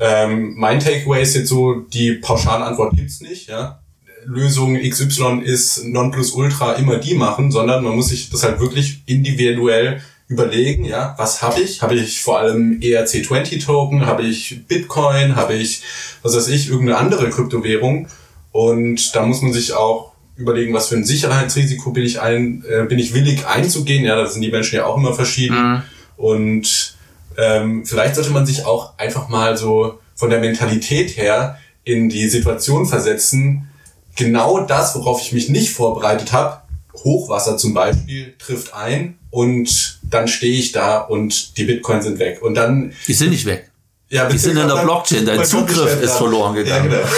Speaker 1: ähm, mein Takeaway ist jetzt so, die pauschale Antwort gibt's nicht. Ja? Lösung XY ist Nonplusultra immer die machen, sondern man muss sich das halt wirklich individuell überlegen, ja, was habe ich? Habe ich vor allem ERC20-Token? Habe ich Bitcoin? Habe ich, was weiß ich, irgendeine andere Kryptowährung? Und da muss man sich auch überlegen, was für ein Sicherheitsrisiko bin ich ein, äh, bin ich willig einzugehen. Ja, da sind die Menschen ja auch immer verschieden. Mhm. Und ähm, vielleicht sollte man sich auch einfach mal so von der Mentalität her in die Situation versetzen, genau das, worauf ich mich nicht vorbereitet habe, Hochwasser zum Beispiel, trifft ein und dann stehe ich da und die Bitcoins sind weg. Und dann.
Speaker 3: Die sind nicht weg. Ja, die sind in der Blockchain, dein Zugriff ist verloren gegangen. Ja, genau.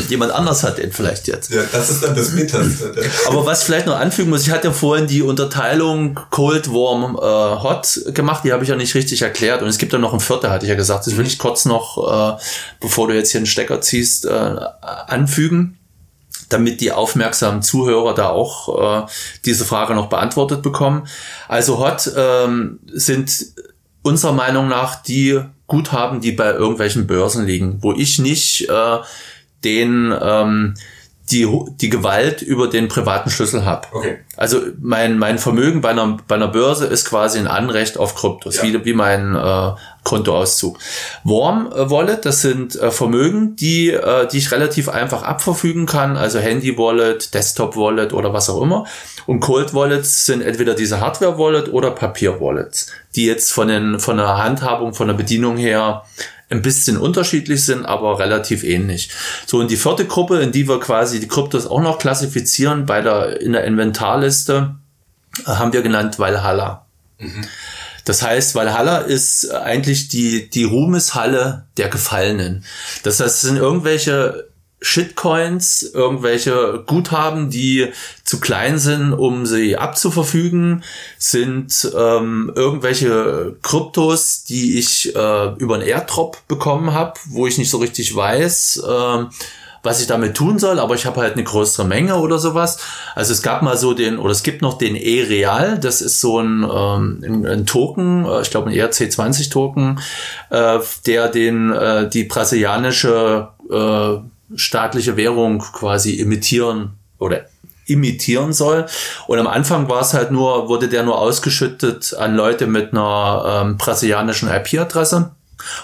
Speaker 3: Jemand anders hat den vielleicht jetzt.
Speaker 1: Ja, das ist dann das Bitterste.
Speaker 3: Aber was ich vielleicht noch anfügen muss, ich hatte ja vorhin die Unterteilung Cold, Warm, äh, Hot gemacht, die habe ich ja nicht richtig erklärt. Und es gibt dann noch ein vierter, hatte ich ja gesagt. Das will ich kurz noch, äh, bevor du jetzt hier einen Stecker ziehst, äh, anfügen damit die aufmerksamen Zuhörer da auch äh, diese Frage noch beantwortet bekommen. Also Hot ähm, sind unserer Meinung nach die Guthaben, die bei irgendwelchen Börsen liegen, wo ich nicht äh, den ähm, die, die Gewalt über den privaten Schlüssel habe.
Speaker 1: Okay.
Speaker 3: Also mein, mein Vermögen bei einer, bei einer Börse ist quasi ein Anrecht auf Kryptos,
Speaker 1: Ja.
Speaker 3: wie, wie mein äh, Kontoauszug. Warm äh, Wallet, das sind äh, Vermögen, die, äh, die ich relativ einfach abverfügen kann, also Handy Wallet, Desktop Wallet oder was auch immer. Und Cold Wallets sind entweder diese Hardware Wallet oder Papier Wallets, die jetzt von, den, von der Handhabung, von der Bedienung her ein bisschen unterschiedlich sind, aber relativ ähnlich. So, und die vierte Gruppe, in die wir quasi die Kryptos auch noch klassifizieren, bei der, in der Inventarliste, äh, haben wir genannt Valhalla. Das heißt, Valhalla ist eigentlich die, die Ruhmeshalle der Gefallenen. Das heißt, es sind irgendwelche Shitcoins, irgendwelche Guthaben, die zu klein sind, um sie abzuverfügen, sind ähm, irgendwelche Kryptos, die ich äh, über einen Airdrop bekommen habe, wo ich nicht so richtig weiß, ähm, was ich damit tun soll, aber ich habe halt eine größere Menge oder sowas. Also es gab mal so den, oder es gibt noch den E-Real, das ist so ein, ähm, ein, Token, äh, ich glaube ein ERC20-Token, äh, der den äh, die brasilianische äh, staatliche Währung quasi imitieren oder imitieren soll. Und am Anfang war es halt nur, wurde der nur ausgeschüttet an Leute mit einer ähm, brasilianischen IP-Adresse.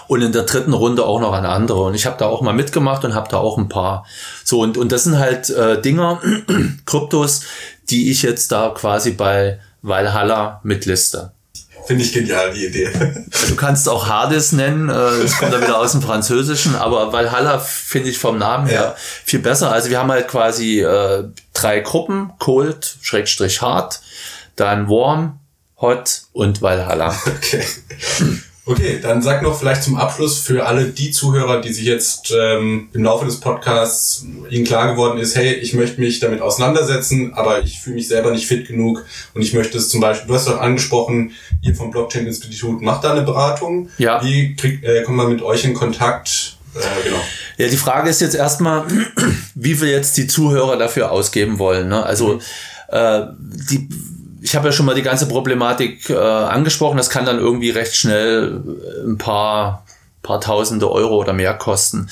Speaker 3: Und in der dritten Runde auch noch an andere. Und ich habe da auch mal mitgemacht und habe da auch ein paar. So, und, und das sind halt äh, Dinger, Kryptos, die ich jetzt da quasi bei Valhalla mitliste.
Speaker 1: Finde ich genial, die Idee.
Speaker 3: Du kannst auch Hades nennen, äh, das kommt dann wieder aus dem Französischen, aber Valhalla finde ich vom Namen her
Speaker 1: Ja.
Speaker 3: viel besser. Also wir haben halt quasi äh, drei Gruppen, Cold, Schrägstrich Hard, dann Warm, Hot und Valhalla.
Speaker 1: Okay. Okay, dann sag noch vielleicht zum Abschluss für alle die Zuhörer, die sich jetzt ähm, im Laufe des Podcasts ihnen klar geworden ist, hey, ich möchte mich damit auseinandersetzen, aber ich fühle mich selber nicht fit genug und ich möchte es zum Beispiel, du hast doch angesprochen, ihr vom Blockchain-Institut macht da eine Beratung.
Speaker 3: Ja.
Speaker 1: Wie kriegt, äh, kommt man mit euch in Kontakt? Äh, genau.
Speaker 3: Ja, die Frage ist jetzt erstmal, wie viel jetzt die Zuhörer dafür ausgeben wollen. Ne? Also äh, die, ich habe ja schon mal die ganze Problematik äh, angesprochen. Das kann dann irgendwie recht schnell äh, ein paar, paar Tausende Euro oder mehr kosten.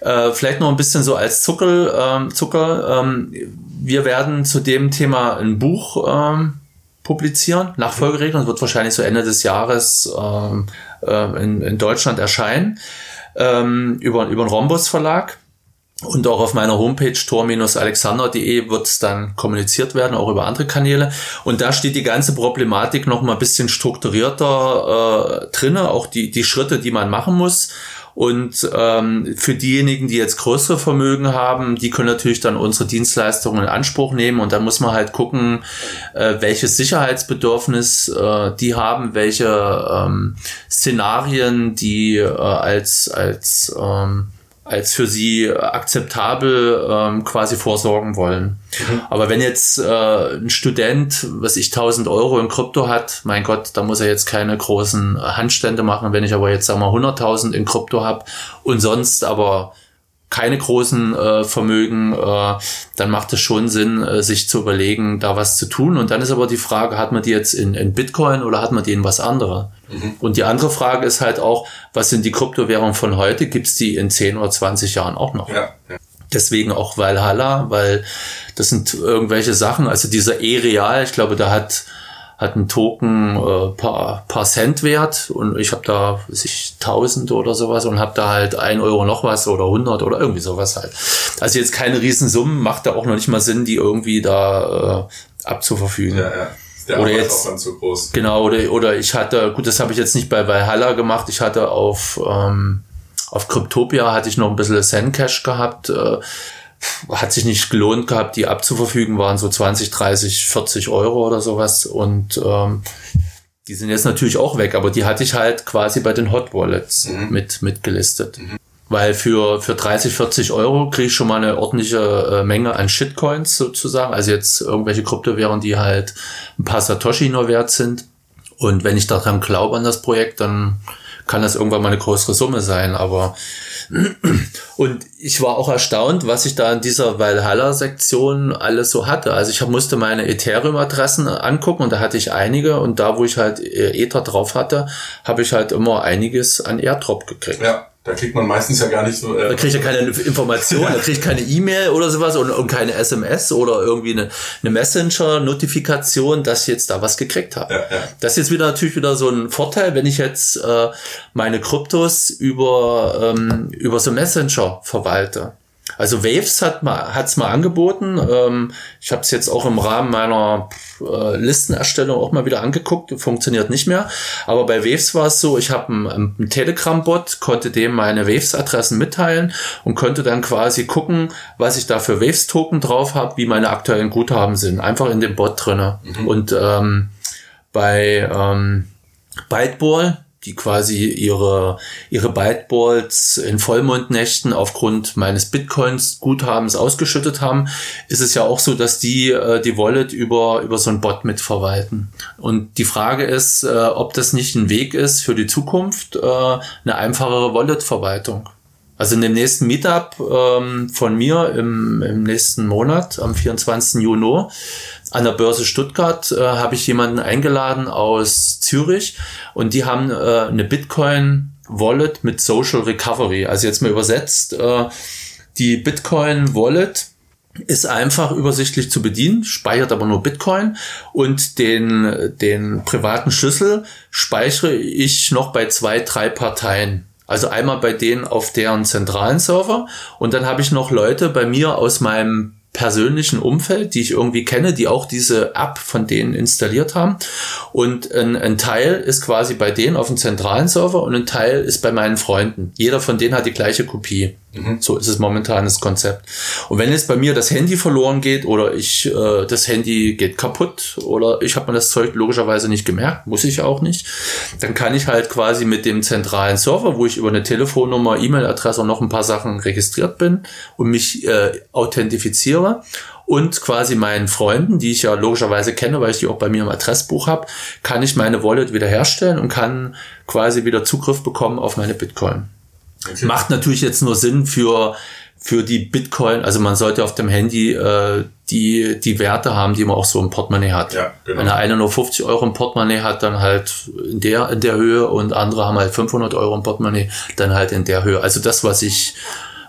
Speaker 3: Äh, vielleicht noch ein bisschen so als Zuckel, ähm, Zucker. Ähm, wir werden zu dem Thema ein Buch ähm, publizieren, Nachfolgeregelung. Das wird wahrscheinlich so Ende des Jahres ähm, äh, in, in Deutschland erscheinen ähm, über, über den Rhombus Verlag. Und auch auf meiner Homepage tor-alexander.de wird es dann kommuniziert werden, auch über andere Kanäle. Und da steht die ganze Problematik noch mal ein bisschen strukturierter äh, drinne, auch die, die Schritte, die man machen muss. Und ähm, für diejenigen, die jetzt größere Vermögen haben, die können natürlich dann unsere Dienstleistungen in Anspruch nehmen. Und dann muss man halt gucken, äh, welches Sicherheitsbedürfnis äh, die haben, welche ähm, Szenarien die äh, als als ähm, als für sie akzeptabel ähm, quasi vorsorgen wollen. Aber wenn jetzt äh, ein Student, was ich 1000 Euro in Krypto hat, mein Gott, da muss er jetzt keine großen Handstände machen. Wenn ich aber jetzt sagen wir 100.000 in Krypto habe und sonst aber keine großen äh, Vermögen, äh, dann macht es schon Sinn, äh, sich zu überlegen, da was zu tun. Und dann ist aber die Frage, hat man die jetzt in, in Bitcoin oder hat man die in was anderes? Und die andere Frage ist halt auch, was sind die Kryptowährungen von heute? Gibt's die in 10 oder 20 Jahren auch noch?
Speaker 1: Ja, ja.
Speaker 3: Deswegen auch Valhalla, weil das sind irgendwelche Sachen, also dieser E-Real, ich glaube, da hat hat ein Token äh, paar, paar Cent wert und ich habe da weiß ich 1000 oder sowas und habe da halt ein Euro noch was oder 100 oder irgendwie sowas halt. Also jetzt keine Riesensummen, macht da auch noch nicht mal Sinn, die irgendwie da äh, abzuverfügen.
Speaker 1: ja, ja. Der
Speaker 3: Oder
Speaker 1: groß.
Speaker 3: Genau, oder, oder ich hatte, gut, das habe ich jetzt nicht bei Valhalla gemacht, ich hatte auf, ähm, auf Cryptopia hatte ich noch ein bisschen Zencash gehabt, äh, hat sich nicht gelohnt gehabt, die abzuverfügen, waren so 20, 30, 40 Euro oder sowas und ähm, die sind jetzt natürlich auch weg, aber die hatte ich halt quasi bei den Hot Wallets mit, mitgelistet. Weil für, für 30, 40 Euro kriege ich schon mal eine ordentliche äh, Menge an Shitcoins sozusagen. Also jetzt irgendwelche Kryptowährungen, die halt ein paar Satoshi nur wert sind. Und wenn ich daran glaube an das Projekt, dann kann das irgendwann mal eine größere Summe sein. Aber und ich war auch erstaunt, was ich da in dieser Valhalla-Sektion alles so hatte. Also ich musste meine Ethereum-Adressen angucken und da hatte ich einige und da, wo ich halt äh, Ether drauf hatte, habe ich halt immer einiges an Airdrop gekriegt.
Speaker 1: Ja, Da kriegt man meistens ja gar nicht so.
Speaker 3: Äh da kriegt ja keine Information, da kriegt keine E-Mail oder sowas und, und, keine SMS oder irgendwie eine, eine Messenger-Notifikation, dass ich jetzt da was gekriegt habe. Ja, ja. Das ist jetzt wieder natürlich wieder so ein Vorteil, wenn ich jetzt äh, meine Kryptos über, ähm, über so Messenger verwalte. Also Waves hat mal hat's mal angeboten. Ähm, ich habe es jetzt auch im Rahmen meiner äh, Listenerstellung auch mal wieder angeguckt. Funktioniert nicht mehr. Aber bei Waves war es so, ich habe einen, einen Telegram-Bot, konnte dem meine Waves-Adressen mitteilen und konnte dann quasi gucken, was ich da für Waves-Token drauf habe, wie meine aktuellen Guthaben sind. Einfach in dem Bot drinne. Mhm. Und ähm, bei ähm, Byteball die quasi ihre, ihre Byteballs in Vollmondnächten aufgrund meines Bitcoins-Guthabens ausgeschüttet haben, ist es ja auch so, dass die äh, die Wallet über, über so ein Bot mitverwalten. Und die Frage ist, äh, ob das nicht ein Weg ist für die Zukunft, äh, eine einfachere Wallet-Verwaltung. Also in dem nächsten Meetup ähm, von mir im, im nächsten Monat, am 24. Juni, an der Börse Stuttgart äh, habe ich jemanden eingeladen aus Zürich und die haben äh, eine Bitcoin Wallet mit Social Recovery. Also jetzt mal übersetzt, äh, die Bitcoin Wallet ist einfach übersichtlich zu bedienen, speichert aber nur Bitcoin und den, den privaten Schlüssel speichere ich noch bei zwei, drei Parteien. Also einmal bei denen auf deren zentralen Server und dann habe ich noch Leute bei mir aus meinem persönlichen Umfeld, die ich irgendwie kenne, die auch diese App von denen installiert haben. Und ein, ein, Teil ist quasi bei denen auf dem zentralen Server und ein Teil ist bei meinen Freunden. Jeder von denen hat die gleiche Kopie. Mhm. So ist es momentan das Konzept. Und wenn jetzt bei mir das Handy verloren geht oder ich äh, das Handy geht kaputt oder ich habe mir das Zeug logischerweise nicht gemerkt, muss ich auch nicht, dann kann ich halt quasi mit dem zentralen Server, wo ich über eine Telefonnummer, E-Mail-Adresse und noch ein paar Sachen registriert bin und mich äh, authentifiziere und quasi meinen Freunden, die ich ja logischerweise kenne, weil ich die auch bei mir im Adressbuch habe, kann ich meine Wallet wiederherstellen und kann quasi wieder Zugriff bekommen auf meine Bitcoin. Macht natürlich jetzt nur Sinn für für die Bitcoin, also man sollte auf dem Handy äh, die, die Werte haben, die man auch so im Portemonnaie hat. Ja, genau. Wenn einer nur 50 Euro im Portemonnaie hat, dann halt in der, in der Höhe und andere haben halt 500 Euro im Portemonnaie, dann halt in der Höhe. Also das, was ich,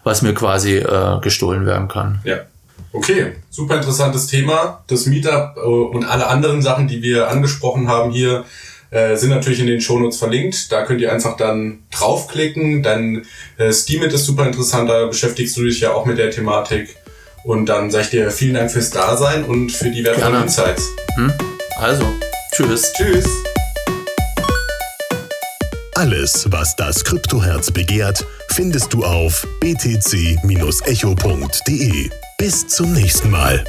Speaker 3: was mir quasi äh, gestohlen werden kann.
Speaker 1: Ja. Okay, super interessantes Thema. Das Meetup äh, und alle anderen Sachen, die wir angesprochen haben hier, äh, sind natürlich in den Shownotes verlinkt. Da könnt ihr einfach dann draufklicken. Dann äh, Steamit ist super interessant, da beschäftigst du dich ja auch mit der Thematik. Und dann sage ich dir vielen Dank fürs Dasein und für die wertvollen Insights.
Speaker 3: Hm? Also, tschüss.
Speaker 1: Tschüss.
Speaker 2: Alles, was das Kryptoherz begehrt, findest du auf btc-echo.de. Bis zum nächsten Mal.